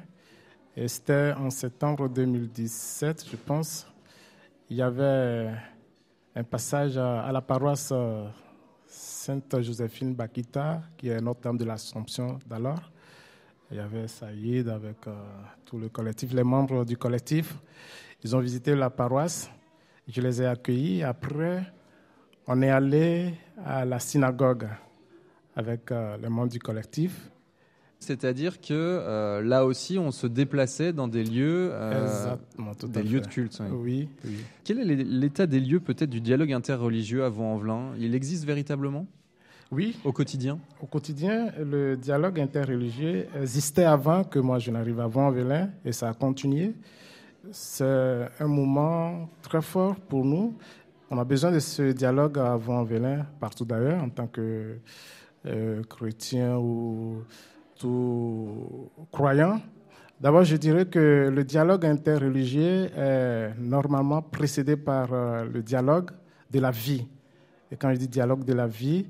Et c'était en septembre 2017, je pense. Il y avait un passage à la paroisse Sainte-Joséphine Bakita, qui est Notre-Dame de l'Assomption d'alors. Il y avait Saïd avec tout le collectif, les membres du collectif. Ils ont visité la paroisse. Je les ai accueillis. Après, on est allé à la synagogue avec euh, les membres du collectif. C'est-à-dire que euh, là aussi, on se déplaçait dans des lieux, euh, des lieux de culte. Oui. oui. Quel est l'état des lieux peut-être du dialogue interreligieux à Vaux-en-Velin? Il existe véritablement? Oui. Au quotidien? Au quotidien, le dialogue interreligieux existait avant que moi je n'arrive à Vaux-en-Velin et ça a continué. C'est un moment très fort pour nous. On a besoin de ce dialogue à Vaux-en-Velin, partout d'ailleurs, en tant que euh, chrétien ou tout croyant. D'abord, je dirais que le dialogue interreligieux est normalement précédé par euh, le dialogue de la vie. Et quand je dis dialogue de la vie,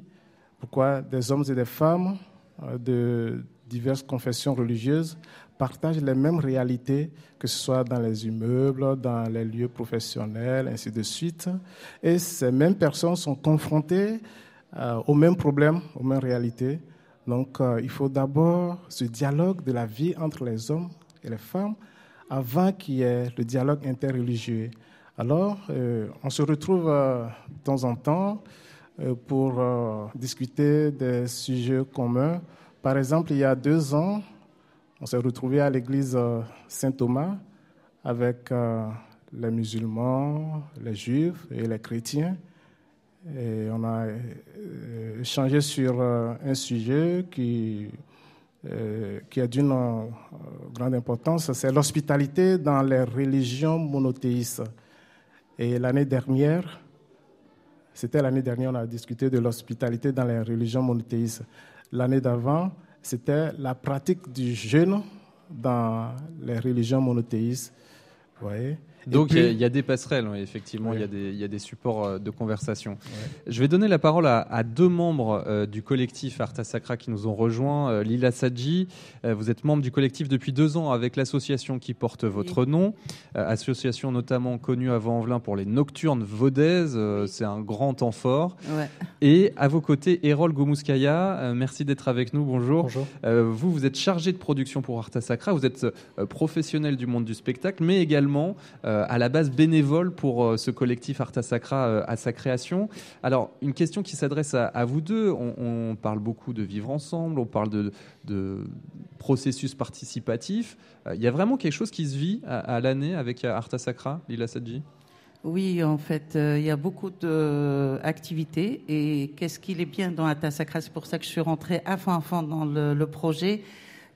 pourquoi des hommes et des femmes euh, de diverses confessions religieuses partagent les mêmes réalités, que ce soit dans les immeubles, dans les lieux professionnels, ainsi de suite. Et ces mêmes personnes sont confrontées euh, aux mêmes problèmes, aux mêmes réalités. Donc euh, il faut d'abord ce dialogue de la vie entre les hommes et les femmes avant qu'il y ait le dialogue interreligieux. Alors, euh, on se retrouve de temps en temps pour discuter des sujets communs. Par exemple, il y a deux ans, on s'est retrouvé à l'église euh, Saint-Thomas avec euh, les musulmans, les juifs et les chrétiens. Et on a euh, échangé sur un sujet qui, qui est d'une grande importance, c'est l'hospitalité dans les religions monothéistes. Et l'année dernière, c'était l'année dernière, on a discuté de l'hospitalité dans les religions monothéistes. L'année d'avant, c'était la pratique du jeûne dans les religions monothéistes. Voyez Donc puis- il y, a des passerelles, oui, effectivement, il y, a Oui. des- il y a des supports euh, de conversation. Je vais donner la parole à, à deux membres euh, du collectif Arta Sacra qui nous ont rejoints. Euh, Lila Sadji, euh, vous êtes membre du collectif depuis deux ans avec l'association qui porte votre nom, euh, association notamment connue à Vaux-en-Velin pour les Nocturnes Vaudaises, euh, c'est un grand temps fort. Ouais. Et à vos côtés, Erol Gomouskaya, euh, merci d'être avec nous, bonjour. Bonjour. Euh, vous, vous êtes chargé de production pour Arta Sacra, vous êtes euh, professionnel du monde du spectacle, mais également euh, à la base bénévole pour euh, ce collectif Arta Sacra euh, à sa création. Alors, une question qui s'adresse à, vous deux. On, parle beaucoup de vivre ensemble, on parle de, processus participatif. Il y a vraiment quelque chose qui se vit à, l'année avec Arta Sacra, Lila Sadji? Oui, en fait, il y a beaucoup d'activités. Et qu'est-ce qu'il est bien dans Atta Sacra? C'est pour ça que je suis rentrée à fond, à fond dans le projet.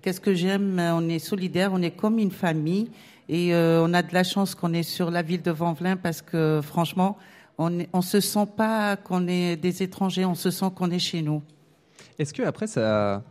Qu'est-ce que j'aime? On est solidaire, on est comme une famille. Et euh, on a de la chance qu'on est sur la ville de Vanvelin parce que, franchement, on ne se sent pas qu'on est des étrangers, on se sent qu'on est chez nous. Est-ce que après ça,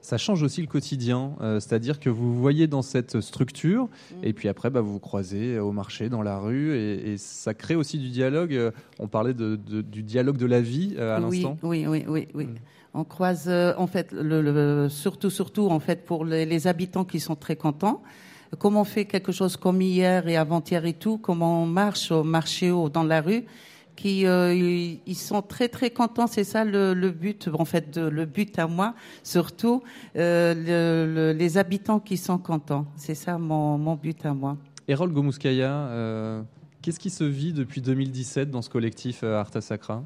ça change aussi le quotidien Euh, C'est-à-dire que vous vous voyez dans cette structure et puis après bah, vous vous croisez au marché, dans la rue et, et ça crée aussi du dialogue. Euh, On parlait de, de- du dialogue de la vie euh, à oui, l'instant. oui, oui, oui, oui. On croise, euh, en fait, le, le- surtout, surtout, en fait, pour les, les habitants qui sont très contents. Comme on fait quelque chose comme hier et avant-hier et tout, comme on marche au marché ou dans la rue, qui euh, ils sont très très contents. C'est ça le, le but, en fait, de- le but à moi, surtout euh, le- le- les habitants qui sont contents. C'est ça mon, mon but à moi. Erol Gomouskaya, euh, qu'est-ce qui se vit depuis 2017 dans ce collectif Arta Sacra?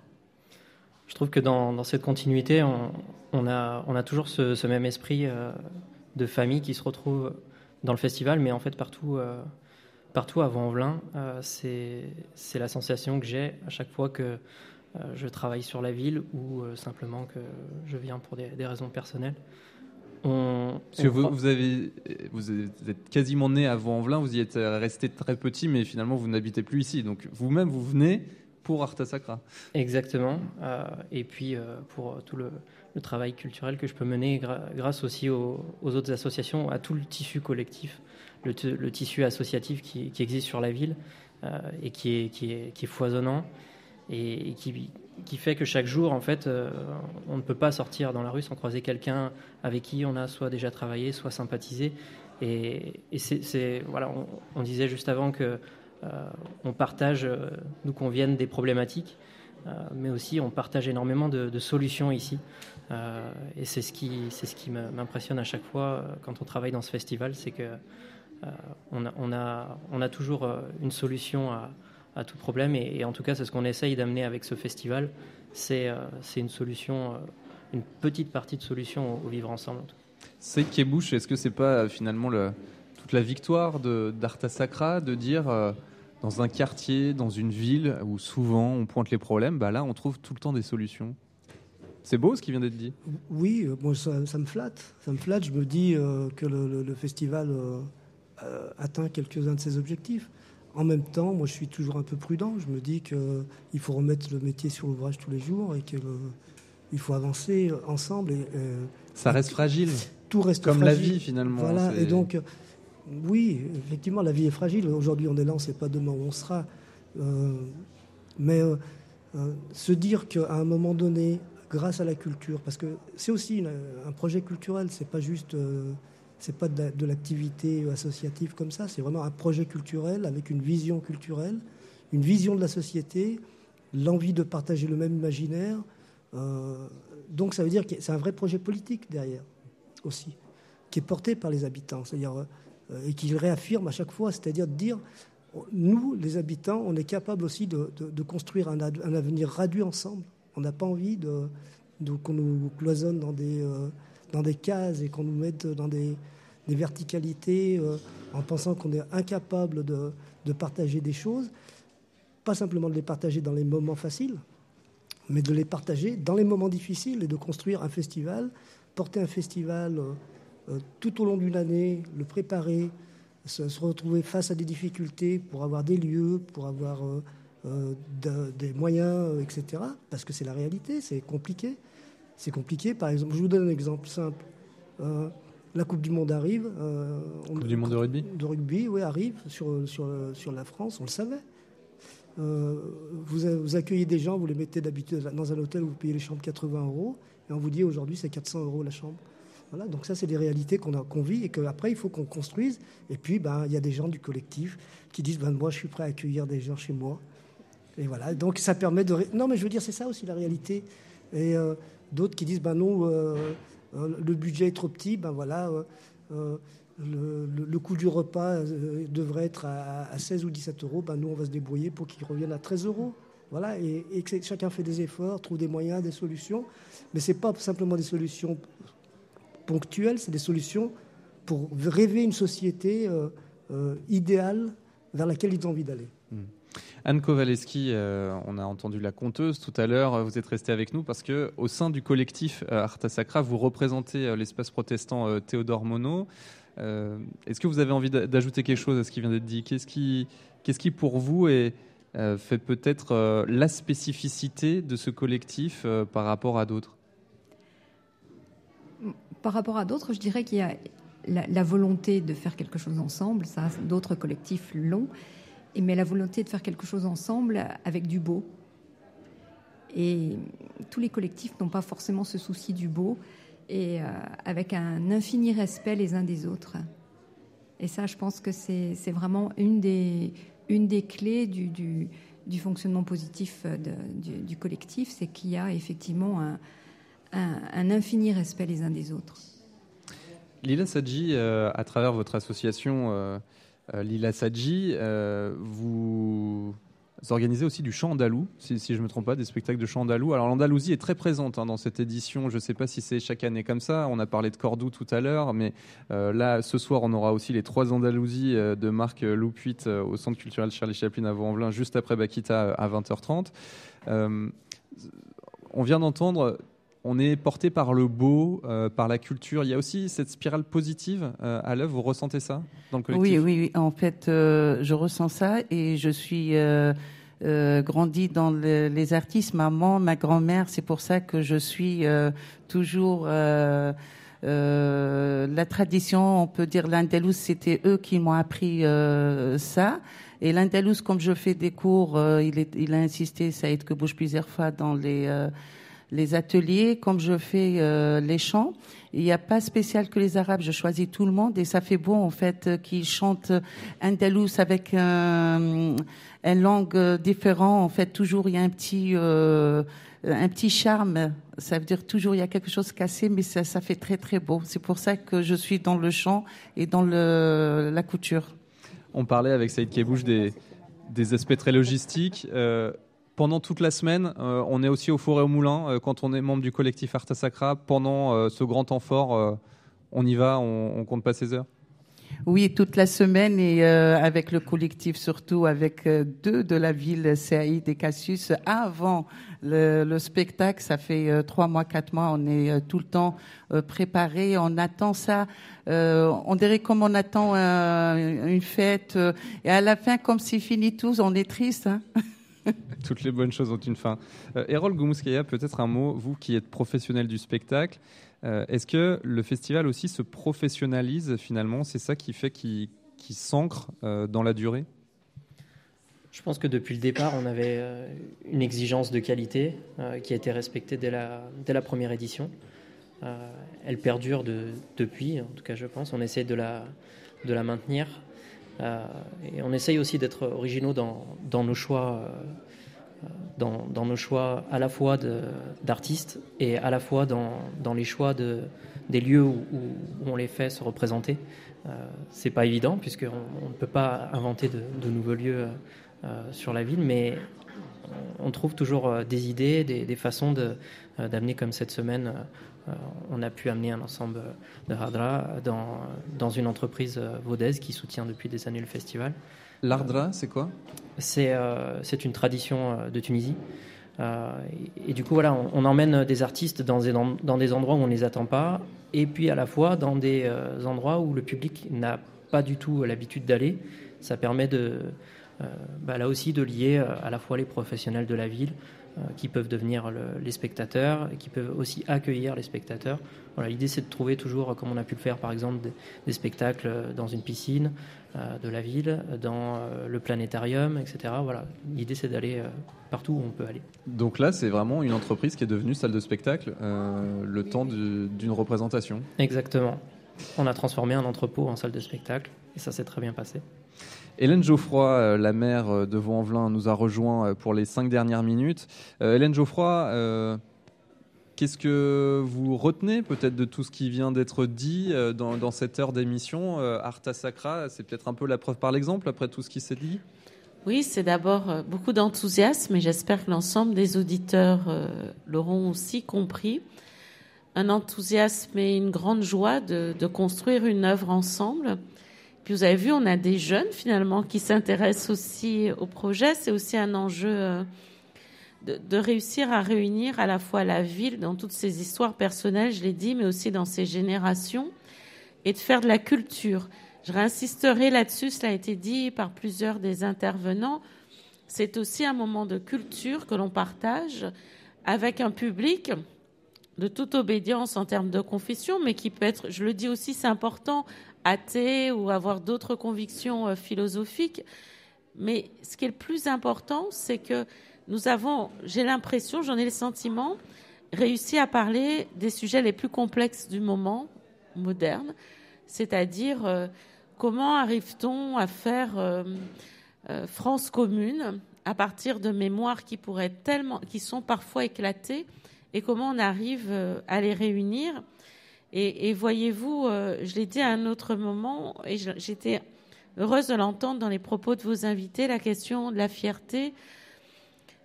Je trouve que dans, dans cette continuité, on, on a, on a toujours ce, ce même esprit euh, de famille qui se retrouve dans le festival, mais en fait partout, euh, partout à Vanvelin, euh, c'est c'est la sensation que j'ai à chaque fois que euh, je travaille sur la ville ou euh, simplement que je viens pour des, des raisons personnelles. On, Parce que vous, vous avez, vous êtes quasiment né à Vaux-en-Velin, vous y êtes resté très petit, mais finalement vous n'habitez plus ici. Donc vous-même, vous venez pour Arta Sacra. Exactement. Euh, et puis euh, pour tout le, le travail culturel que je peux mener grâce aussi aux, autres associations, à tout le tissu collectif, le, tissu associatif qui, existe sur la ville euh, et qui est, qui, est, qui est foisonnant et, qui, qui fait que chaque jour, en fait, euh, on ne peut pas sortir dans la rue sans croiser quelqu'un avec qui on a soit déjà travaillé, soit sympathisé. Et, c'est, voilà, on, disait juste avant que euh, on partage, nous qu'on vienne des problématiques, mais aussi on partage énormément de solutions ici. Euh, et c'est ce qui, c'est ce qui m'impressionne à chaque fois euh, quand on travaille dans ce festival, c'est que euh, on, a, on, a, on a toujours euh, une solution à, tout problème. Et, en tout cas, c'est ce qu'on essaye d'amener avec ce festival. C'est, une solution, une petite partie de solution au, au vivre ensemble. C'est Kebouche, est-ce que c'est pas finalement le- toute la victoire de- d'Arta Sacra de dire dans un quartier, dans une ville où souvent on pointe les problèmes, bah là on trouve tout le temps des solutions? C'est beau ce qui vient d'être dit. Oui, euh, moi ça, ça me flatte. Ça me flatte. Je me dis euh, que le, le- le festival euh, euh, atteint quelques-uns de ses objectifs. En même temps, moi je suis toujours un peu prudent. Je me dis qu'il faut remettre le métier sur l'ouvrage tous les jours et qu'il faut avancer ensemble. Et, euh, Ça reste fragile. Tout reste Comme la vie, finalement, Voilà. Et donc, euh, oui, effectivement, la vie est fragile. Aujourd'hui, on est là, on ne sait pas demain où on sera. Euh, mais euh, euh, se dire qu'à un moment donné, grâce à la culture, parce que c'est aussi un projet culturel, c'est pas juste, euh, c'est pas de, la- de l'activité associative comme ça, c'est vraiment un projet culturel avec une vision culturelle, une vision de la société, l'envie de partager le même imaginaire. Euh, donc ça veut dire que c'est un vrai projet politique derrière aussi, qui est porté par les habitants, c'est-à-dire euh, et qui réaffirme à chaque fois, c'est-à-dire de dire nous, les habitants, on est capable aussi de, construire un, un avenir radieux ensemble. On n'a pas envie de, qu'on nous cloisonne dans des, euh, dans des cases et qu'on nous mette dans des, des verticalités euh, en pensant qu'on est incapable de, de partager des choses. Pas simplement de les partager dans les moments faciles, mais de les partager dans les moments difficiles et de construire un festival, porter un festival euh, tout au long d'une année, le préparer, se retrouver face à des difficultés pour avoir des lieux, pour avoir euh, de- des moyens, euh, etc. Parce que c'est la réalité, c'est compliqué. C'est compliqué. Par exemple, je vous donne un exemple simple. Euh, la Coupe du Monde arrive. on- Coupe du monde de rugby de rugby, oui, arrive sur, sur, sur la France, on le savait. Vous, accueillez des gens, vous les mettez d'habitude dans un hôtel où vous payez les chambres 80 euros, et on vous dit aujourd'hui c'est 400 euros la chambre. Voilà, donc ça c'est des réalités qu'on a- qu'on vit et qu'après il faut qu'on construise. Et puis ben, il y a des gens du collectif qui disent ben, moi je suis prêt à accueillir des gens chez moi. Et voilà, donc ça permet de... Non mais je veux dire c'est ça aussi la réalité. Et euh, d'autres qui disent ben non, euh, euh, le budget est trop petit, ben voilà, le, coût du repas devrait être à, à 16 ou 17 euros, ben nous, on va se débrouiller pour qu'il revienne à 13 euros. Voilà, et, et que chacun fait des efforts, trouve des moyens, des solutions. Mais ce n'est pas simplement des solutions ponctuelles, c'est des solutions pour rêver une société idéale vers laquelle ils ont envie d'aller. Anne Kowaleski, euh, on a entendu la conteuse tout à l'heure. Vous êtes restée avec nous parce que au sein du collectif euh, Arta Sacra, vous représentez euh, l'espace protestant Théodore Monod. Est-ce que vous avez envie d'a- d'ajouter quelque chose à ce qui vient d'être dit? Qu'est-ce qui, qu'est-ce qui pour vous fait peut-être la spécificité de ce collectif par rapport à d'autres? Par rapport à d'autres, je dirais qu'il y a la, la volonté de faire quelque chose ensemble, ça, d'autres collectifs l'ont, mais la volonté de faire quelque chose ensemble avec du beau. Et tous les collectifs n'ont pas forcément ce souci du beau, et euh, avec un infini respect les uns des autres. Et ça, je pense que c'est vraiment une des, une des clés du, du, du fonctionnement positif du, collectif, c'est qu'il y a effectivement un, un, infini respect les uns des autres. Lila Sadji, euh, à travers votre association euh, Lila Sadji, euh, vous organisez aussi du chant andalou, si, je ne me trompe pas, des spectacles de chant andalou. Alors l'Andalousie est très présente hein, dans cette édition. Je ne sais pas si c'est chaque année comme ça. On a parlé de Cordoue tout à l'heure, mais euh, là, ce soir, on aura aussi les trois Andalousies euh, de Marc Loupuit euh, au Centre culturel Charlie Chaplin à Vaux-en-Velin, juste après Bakita euh, à 20h30. Euh, on vient d'entendre on est porté par le beau, euh, par la culture. Il y a aussi cette spirale positive euh, à l'œuvre. Vous ressentez ça dans le collectif? Oui, oui, oui. En fait, euh, je ressens ça et je suis grandie dans le- les artistes. Maman, ma grand-mère, c'est pour ça que je suis toujours. la tradition, on peut dire l'Andalous, c'était eux qui m'ont appris ça. Et l'Andalous, comme je fais des cours, il, est, il a insisté, ça aide que bouge plusieurs fois dans les, les ateliers, comme je fais euh, les chants. Il n'y a pas spécial que les Arabes, je choisis tout le monde et ça fait beau en fait euh, qu'ils chantent Andalous avec un, une langue euh, différente. En fait, toujours il y a un petit, un petit charme. Ça veut dire toujours il y a quelque chose cassé, mais ça, ça fait très très beau. C'est pour ça que je suis dans le chant et dans le, la couture. On parlait avec Saïd Kebouche des, des aspects très logistiques. Pendant toute la semaine, euh, on est aussi au four et au moulin. Euh, quand on est membre du collectif Arta Sacra, pendant euh, ce grand temps fort, on y va, on, on compte pas ses heures. Oui, toute la semaine et avec le collectif surtout, avec deux de la ville, Saïd et Cassius, avant le, le spectacle. Ça fait trois mois, quatre mois, on est tout le temps préparé. On attend ça. on dirait comme on attend une fête. et à la fin, comme c'est fini tous, on est triste. Hein [laughs] [laughs] Toutes les bonnes choses ont une fin. Euh, Goumouskaya, peut-être un mot, vous qui êtes professionnel du spectacle, euh, est-ce que le festival aussi se professionnalise finalement? C'est ça qui fait qu'il qu'il s'ancre euh, dans la durée? Je pense que depuis le départ, on avait euh, une exigence de qualité qui a été respectée dès la, dès la première édition. Elle perdure de- depuis, en tout cas je pense. On essaie de la, de la maintenir. Euh, et on essaye aussi d'être originaux dans, nos choix. euh, dans, nos choix à la fois d'artistes et à la fois dans, les choix de, des lieux où, on les fait se représenter. Euh, c'est pas évident puisqu'on on ne peut pas inventer de, nouveaux lieux euh, sur la ville, mais on, trouve toujours des idées, des, façons d'amener comme cette semaine. Euh, on a pu amener un ensemble de Hadra dans, dans une entreprise euh, vaudaise qui soutient depuis des années le festival. L'Ardra, c'est quoi? C'est euh, c'est une tradition de Tunisie. Euh, et, et du coup, voilà, on, on emmène des artistes dans des, dans des endroits où on ne les attend pas, et puis à la fois dans des euh, endroits où le public n'a pas du tout l'habitude d'aller. Ça permet de, euh, bah, là aussi de lier à la fois les professionnels de la ville, qui peuvent devenir le- les spectateurs, et qui peuvent aussi accueillir les spectateurs. Voilà, L'idée, c'est de trouver toujours, comme on a pu le faire par exemple, des, des spectacles dans une piscine euh, de la ville, dans euh, le planétarium, etc. Voilà. L'idée, c'est d'aller euh, partout où on peut aller. Donc là, c'est vraiment une entreprise qui est devenue salle de spectacle euh, le temps d'une représentation. Exactement. On a transformé un entrepôt en salle de spectacle, et ça s'est très bien passé. Hélène Geoffroy, euh, la maire euh, de Vaux-en-Velin, nous a rejoint euh, pour les cinq dernières minutes. Hélène Geoffroy, Qu'est-ce que vous retenez peut-être de tout ce qui vient d'être dit dans, cette heure d'émission Arta Sacra, c'est peut-être un peu la preuve par l'exemple après tout ce qui s'est dit? Oui, c'est d'abord beaucoup d'enthousiasme et j'espère que l'ensemble des auditeurs l'auront aussi compris. Un enthousiasme et une grande joie de construire une œuvre ensemble. Vous avez vu, on a des jeunes finalement qui s'intéressent aussi au projet. C'est aussi un enjeu euh, de, de réussir à réunir à la fois la ville dans toutes ses histoires personnelles, je l'ai dit, mais aussi dans ses générations, et de faire de la culture. Je réinsisterai là-dessus, cela a été dit par plusieurs des intervenants. C'est aussi un moment de culture que l'on partage avec un public de toute obédience en termes de confession, mais qui peut être, je le dis aussi, c'est important, athée ou avoir d'autres convictions euh, philosophiques. Mais ce qui est le plus important, c'est que nous avons, j'ai l'impression, j'en ai le sentiment, réussi à parler des sujets les plus complexes du moment moderne, c'est-à-dire euh, comment arrive-t-on à faire euh, France commune à partir de mémoires qui pourraient tellement, qui sont parfois éclatées, et comment on arrive à les réunir. Et, voyez-vous, euh, je l'ai dit à un autre moment, et j'étais heureuse de l'entendre dans les propos de vos invités, la question de la fierté.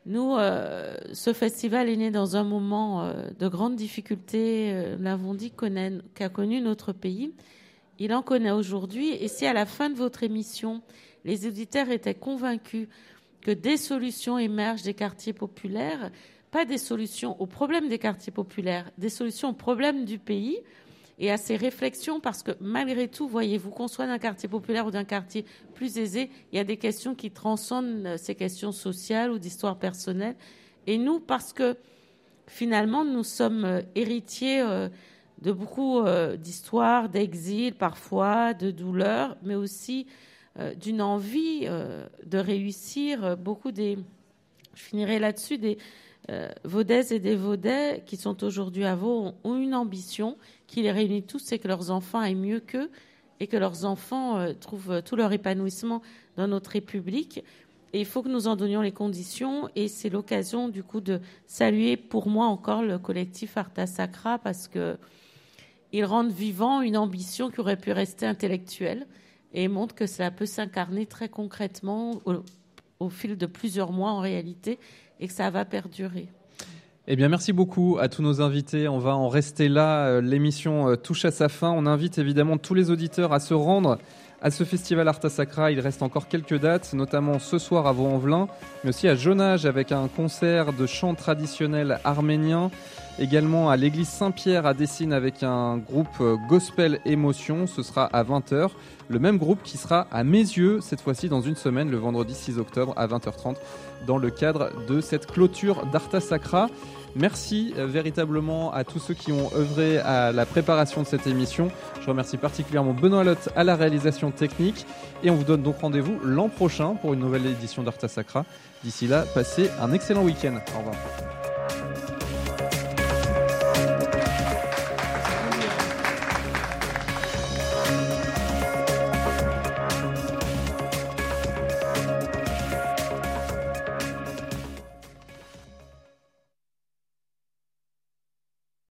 Nous, euh, ce festival est né dans un moment euh, de grande difficulté, nous l'avons dit, qu'a connu notre pays. Il en connaît aujourd'hui. Et si à la fin de votre émission, les auditeurs étaient convaincus que des solutions émergent des quartiers populaires, pas des solutions aux problèmes des quartiers populaires, des solutions aux problèmes du pays et à ces réflexions, parce que malgré tout, voyez-vous, qu'on soit d'un quartier populaire ou d'un quartier plus aisé, il y a des questions qui transcendent euh, ces questions sociales ou d'histoire personnelle. Et nous, parce que finalement, nous sommes euh, héritiers euh, de beaucoup d'histoires, d'exil parfois, de douleurs, mais aussi d'une envie de réussir. Beaucoup des, je finirai là-dessus, des euh, et des Vaudais qui sont aujourd'hui à Vaud ont, une ambition qui les réunit tous, c'est que leurs enfants aillent mieux qu'eux et que leurs enfants euh, trouvent euh, tout leur épanouissement dans notre République. Et il faut que nous en donnions les conditions. Et c'est l'occasion, du coup, de saluer pour moi encore le collectif Arta Sacra parce que ils rendent vivant une ambition qui aurait pu rester intellectuelle et montrent que cela peut s'incarner très concrètement au fil de plusieurs mois en réalité et que ça va perdurer. Eh bien, merci beaucoup à tous nos invités. On va en rester là. Euh, L'émission euh, touche à sa fin. On invite évidemment tous les auditeurs à se rendre à ce festival Arta Sacra. Il reste encore quelques dates, notamment ce soir à Vaux-en-Velin, mais aussi à Jonage avec un concert de chant traditionnel arménien. Également à l'église Saint-Pierre à Dessine avec un groupe euh, Gospel Émotion. Ce sera à 20h. Le même groupe qui sera à mes yeux cette fois-ci dans une semaine, le vendredi 6 octobre à 20h30, dans le cadre de cette clôture d'Arta Sacra. Merci euh, véritablement à tous ceux qui ont œuvré à la préparation de cette émission. Je remercie particulièrement Benoît Lotte à la réalisation technique. Et on vous donne donc rendez-vous l'an prochain pour une nouvelle édition d'Arta Sacra. D'ici là, passez un excellent week-end. Au revoir.